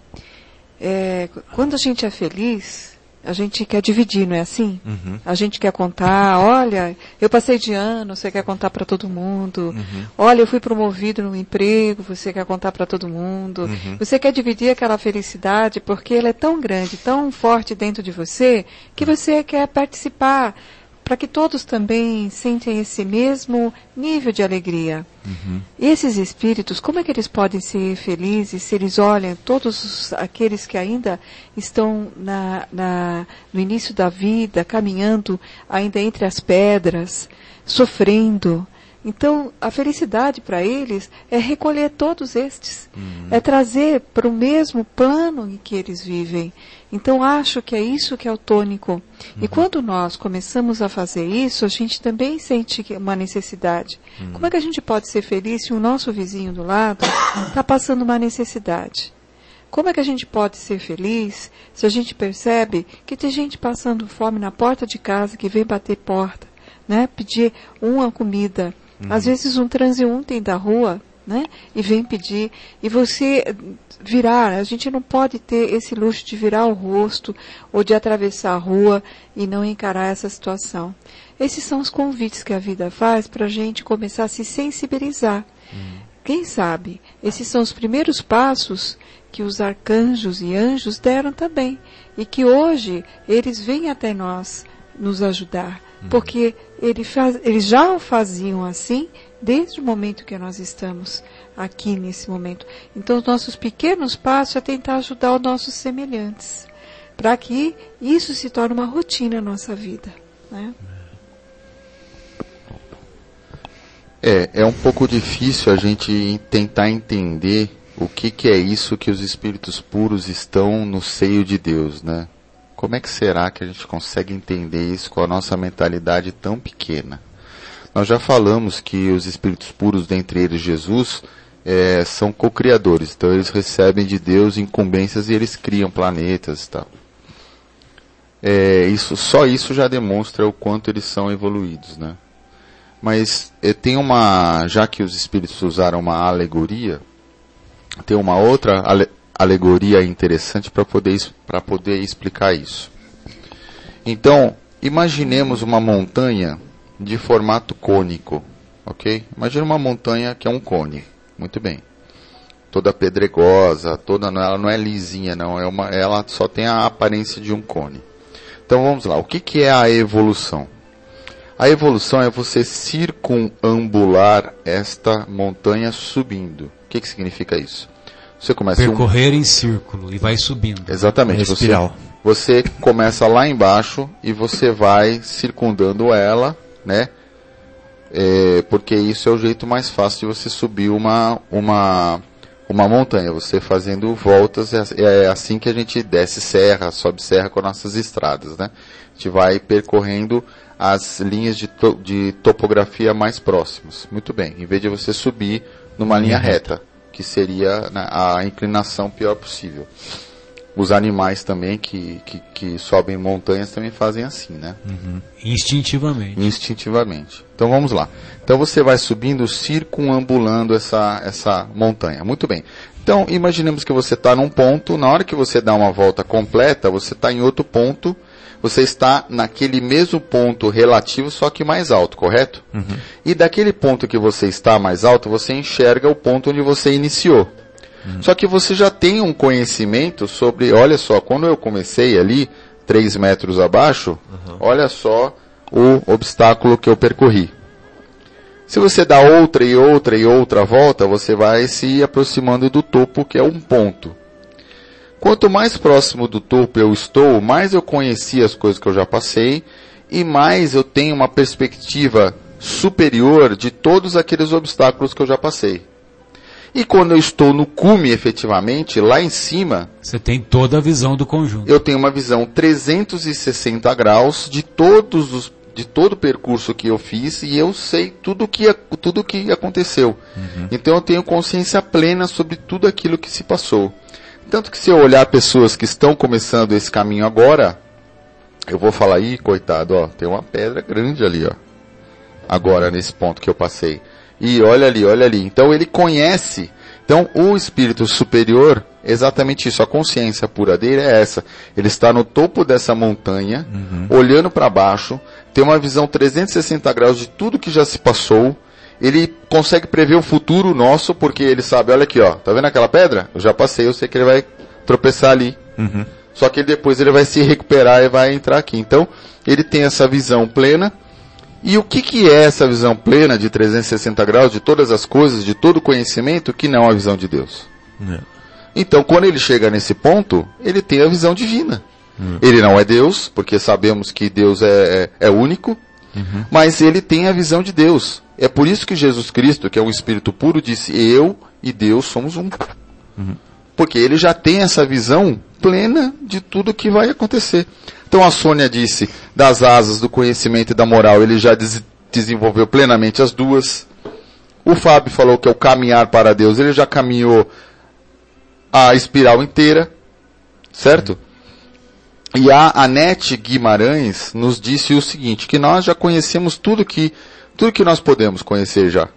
É, quando a gente é feliz, a gente quer dividir, não é assim? Uhum. A gente quer contar, olha, eu passei de ano, você quer contar para todo mundo. Uhum. Olha, eu fui promovido no emprego, você quer contar para todo mundo. Uhum. Você quer dividir aquela felicidade porque ela é tão grande, tão forte dentro de você, que você quer participar para que todos também sentem esse mesmo nível de alegria. Uhum. Esses espíritos, como é que eles podem ser felizes se eles olham todos os- aqueles que ainda estão na, na- no início da vida, caminhando ainda entre as pedras, sofrendo? Então, a felicidade para eles é recolher todos estes, é trazer para o mesmo plano em que eles vivem. Então, acho que é isso que é o tônico. E quando nós começamos a fazer isso, a gente também sente que- uma necessidade. Como é que a gente pode ser feliz se o nosso vizinho do lado está passando uma necessidade? Como é que a gente pode ser feliz se a gente percebe que tem gente passando fome na porta de casa que vem bater porta, né? Pedir uma comida. Às vezes um transeunte da rua, né? E vem pedir. E você virar, a gente não pode ter esse luxo de virar o rosto ou de atravessar a rua e não encarar essa situação. Esses são os convites que a vida faz para a gente começar a se sensibilizar. Quem sabe, esses são os primeiros passos que os arcanjos e anjos deram também. E que hoje eles vêm até nós nos ajudar. Porque ele faz- eles já o faziam assim desde o momento que nós estamos aqui nesse momento. Então, os nossos pequenos passos é tentar ajudar os nossos semelhantes. Para que isso se torne uma rotina na nossa vida. Né? É, é um pouco difícil a gente tentar entender o que, que é isso que os espíritos puros estão no seio de Deus, né? Como é que será que a gente consegue entender isso com a nossa mentalidade tão pequena? Nós já falamos que os espíritos puros, dentre eles Jesus, é, são co-criadores, então eles recebem de Deus incumbências e eles criam planetas e tal. É, isso, só isso já demonstra o quanto eles são evoluídos, né? Mas eh, tem uma, já que os espíritos usaram uma alegoria, tem uma outra ale- alegoria interessante para poder, para poder explicar isso. Então, imaginemos uma montanha de formato cônico, ok? Imagina uma montanha que é um cone, muito bem. Toda pedregosa, toda, não- ela não é lisinha não, é uma, ela só tem a aparência de um cone. Então vamos lá, o que, que é a evolução? A evolução é você circunambular esta montanha subindo. O que, que significa isso? Você começa um- Percorrer em círculo e vai subindo. Exatamente. É Você, você começa lá embaixo e você vai circundando ela, né? É, porque isso é o jeito mais fácil de você subir uma, uma, uma montanha, você fazendo voltas, é, é assim que a gente desce serra, sobe serra com nossas estradas, né? A gente vai percorrendo as linhas de, to, de topografia mais próximas. Muito bem, em vez de você subir numa linha reta, que seria né, a inclinação pior possível. Os animais também que, que, que sobem montanhas também fazem assim, né? Instintivamente. Instintivamente. Então vamos lá. Então você vai subindo, circunambulando essa, essa montanha. Muito bem. Então imaginemos que você está num ponto, na hora que você dá uma volta completa, você está em outro ponto, você está naquele mesmo ponto relativo, só que mais alto, correto? E daquele ponto que você está mais alto, você enxerga o ponto onde você iniciou. Só que você já tem um conhecimento sobre, olha só, quando eu comecei ali, 3 metros abaixo, olha só o obstáculo que eu percorri. Se você dá outra e outra e outra volta, você vai se aproximando do topo, que é um ponto. Quanto mais próximo do topo eu estou, mais eu conheci as coisas que eu já passei e mais eu tenho uma perspectiva superior de todos aqueles obstáculos que eu já passei. E quando eu estou no cume efetivamente, lá em cima, Você tem toda a visão do conjunto. eu tenho uma visão 360 graus de todos os de todo o percurso que eu fiz e eu sei tudo que tudo que aconteceu. Então eu tenho consciência plena sobre tudo aquilo que se passou. Tanto que se eu olhar pessoas que estão começando esse caminho agora, eu vou falar aí, coitado, ó, tem uma pedra grande ali, ó. Agora nesse ponto que eu passei. E olha ali, olha ali. Então ele conhece. Então o espírito superior, exatamente isso, a consciência pura dele é essa. Ele está no topo dessa montanha, olhando para baixo, tem uma visão 360 graus de tudo que já se passou. Ele consegue prever o futuro nosso, porque ele sabe, olha aqui, ó, tá vendo aquela pedra? Eu já passei, eu sei que ele vai tropeçar ali. Só que depois ele vai se recuperar e vai entrar aqui. Então, ele tem essa visão plena. E o que, que é essa visão plena de 360 graus de todas as coisas, de todo o conhecimento, que não é a visão de Deus? Então, quando ele chega nesse ponto, ele tem a visão divina. Ele não é Deus, porque sabemos que Deus é, é, é único, mas ele tem a visão de Deus. É por isso que Jesus Cristo, que é um espírito puro, disse: Eu e Deus somos um. Porque ele já tem essa visão plena de tudo que vai acontecer. Então a Sônia disse, das asas do conhecimento e da moral, ele já des- desenvolveu plenamente as duas. O Fábio falou que é o caminhar para Deus, ele já caminhou a espiral inteira, certo? E a Anete Guimarães nos disse o seguinte, que nós já conhecemos tudo que, tudo que nós podemos conhecer já.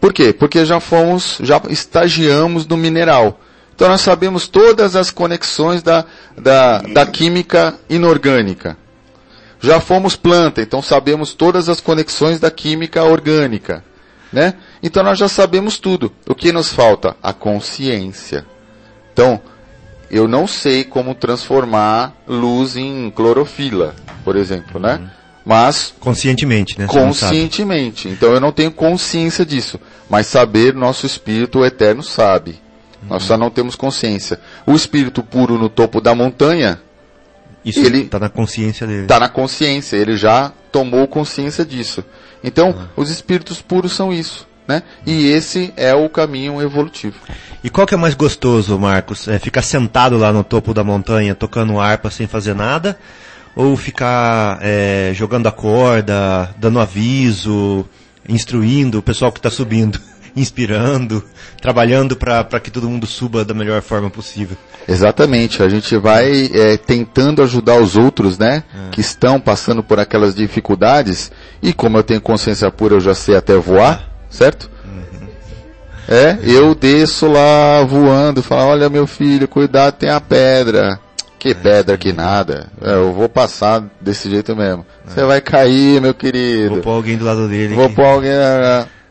Por quê? Porque já fomos, já estagiamos no mineral. Então nós sabemos todas as conexões da, da, da química inorgânica. Já fomos planta, então sabemos todas as conexões da química orgânica. Né? Então nós já sabemos tudo. O que nos falta? A consciência. Então, eu não sei como transformar luz em clorofila, por exemplo, né? Mas Conscientemente, né? Conscientemente. Então eu não tenho consciência disso, mas saber nosso espírito eterno sabe. Nós só não temos consciência. O espírito puro no topo da montanha Isso Ele- está na consciência dele. está na consciência, ele já tomou consciência disso. Então, os espíritos puros são isso, né? E esse é o caminho evolutivo. E qual que é mais gostoso, Marcos? É ficar sentado lá no topo da montanha tocando harpa sem fazer nada? Ou ficar é, jogando a corda, dando aviso, instruindo o pessoal que está subindo, inspirando, trabalhando para que todo mundo suba da melhor forma possível? Exatamente, a gente vai é, tentando ajudar os outros, né? Que estão passando por aquelas dificuldades. E como eu tenho consciência pura, eu já sei até voar, certo? É, eu desço lá voando, falo, olha meu filho, cuidado, tem a pedra. Que pedra, que nada. É, eu vou passar desse jeito mesmo. Você vai cair, meu querido. Vou pôr alguém do lado dele. Vou que- pôr alguém.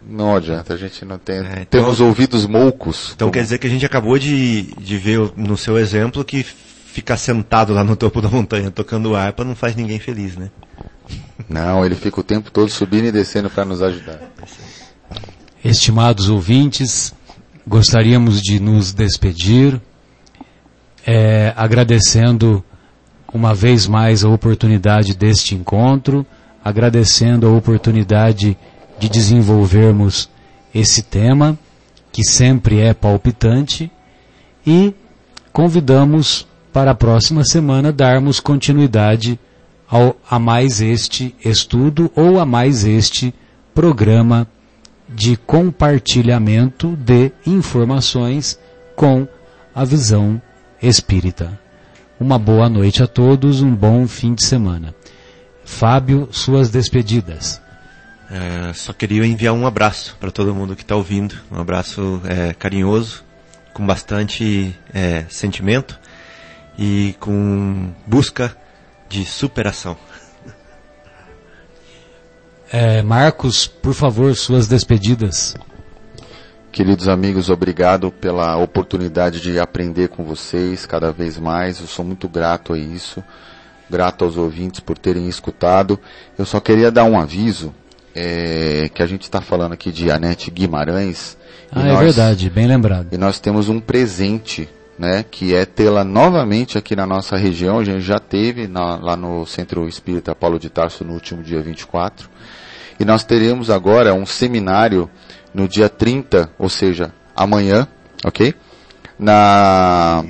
Não adianta, a gente não tem. É, então- Temos ouvidos moucos. Então quer dizer que a gente acabou de, de ver no seu exemplo que ficar sentado lá no topo da montanha tocando harpa não faz ninguém feliz, né? Não, ele fica o tempo todo subindo e descendo para nos ajudar. Estimados ouvintes, gostaríamos de nos despedir, eh, agradecendo uma vez mais a oportunidade deste encontro, agradecendo a oportunidade de desenvolvermos esse tema que sempre é palpitante, e convidamos para a próxima semana darmos continuidade ao, a mais este estudo ou a mais este programa de compartilhamento de informações com a visão espírita. Uma boa noite a todos, um bom fim de semana. Fábio, suas despedidas. É, só queria enviar um abraço para todo mundo que está ouvindo, um abraço é, carinhoso, com bastante é, sentimento e com busca de superação. É, Marcos, por favor, suas despedidas. Queridos amigos, obrigado pela oportunidade de aprender com vocês cada vez mais. Eu sou muito grato a isso. Grato aos ouvintes por terem escutado. Eu só queria dar um aviso é, que a gente está falando aqui de Anete Guimarães. Ah, é nós, verdade, bem lembrado. E nós temos um presente, né, que é tê-la novamente aqui na nossa região. A gente já teve na, lá no Centro Espírita Paulo de Tarso no último dia 24. E nós teremos agora um seminário no dia 30, ou seja, amanhã, ok? Na,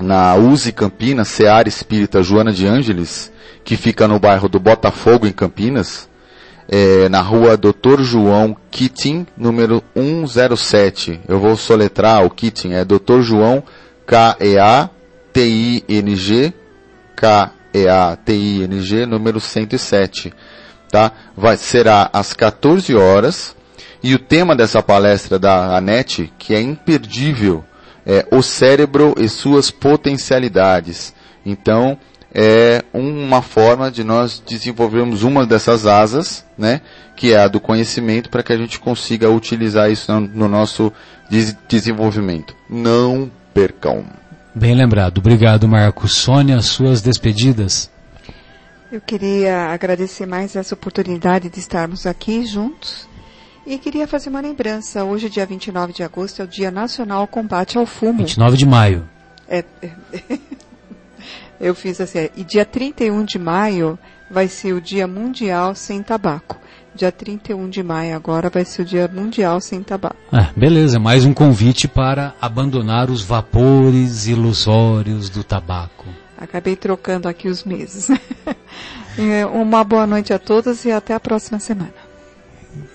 na USE Campinas, Seara Espírita Joana de Ângeles, que fica no bairro do Botafogo, em Campinas, é, na rua Dr. João Kitting, número 107. Eu vou soletrar o Kitting, é Dr. João K-E-A-T-I-N-G, K-E-A-T-I-N-G, número 107 tá? Vai, será às 14 horas. E o tema dessa palestra da ANET, que é imperdível, é o cérebro e suas potencialidades. Então, é uma forma de nós desenvolvermos uma dessas asas, né, que é a do conhecimento, para que a gente consiga utilizar isso no nosso des desenvolvimento. Não percam. Bem lembrado. Obrigado, Marcos. Sônia, suas despedidas. Eu queria agradecer mais essa oportunidade de estarmos aqui juntos. E queria fazer uma lembrança. Hoje, dia 29 de agosto, é o Dia Nacional Combate ao Fumo. 29 de maio. É, é, eu fiz assim. E dia 31 de maio vai ser o Dia Mundial Sem Tabaco. Dia 31 de maio agora vai ser o Dia Mundial Sem Tabaco. Ah, beleza, mais um convite para abandonar os vapores ilusórios do tabaco. Acabei trocando aqui os meses. É, uma boa noite a todos e até a próxima semana.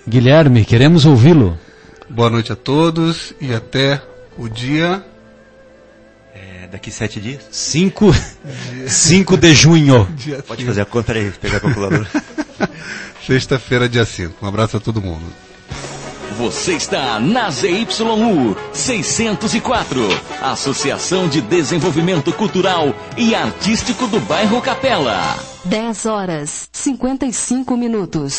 Guilherme, queremos ouvi-lo. Boa noite a todos e até o dia. Daqui sete dias? 5 cinco de junho. Pode fazer a conta aí, pegar a calculadora. Sexta-feira, dia 5. Um abraço a todo mundo. Você está na ZYU 604, Associação de Desenvolvimento Cultural e Artístico do Bairro Capela. 10 horas 55 minutos.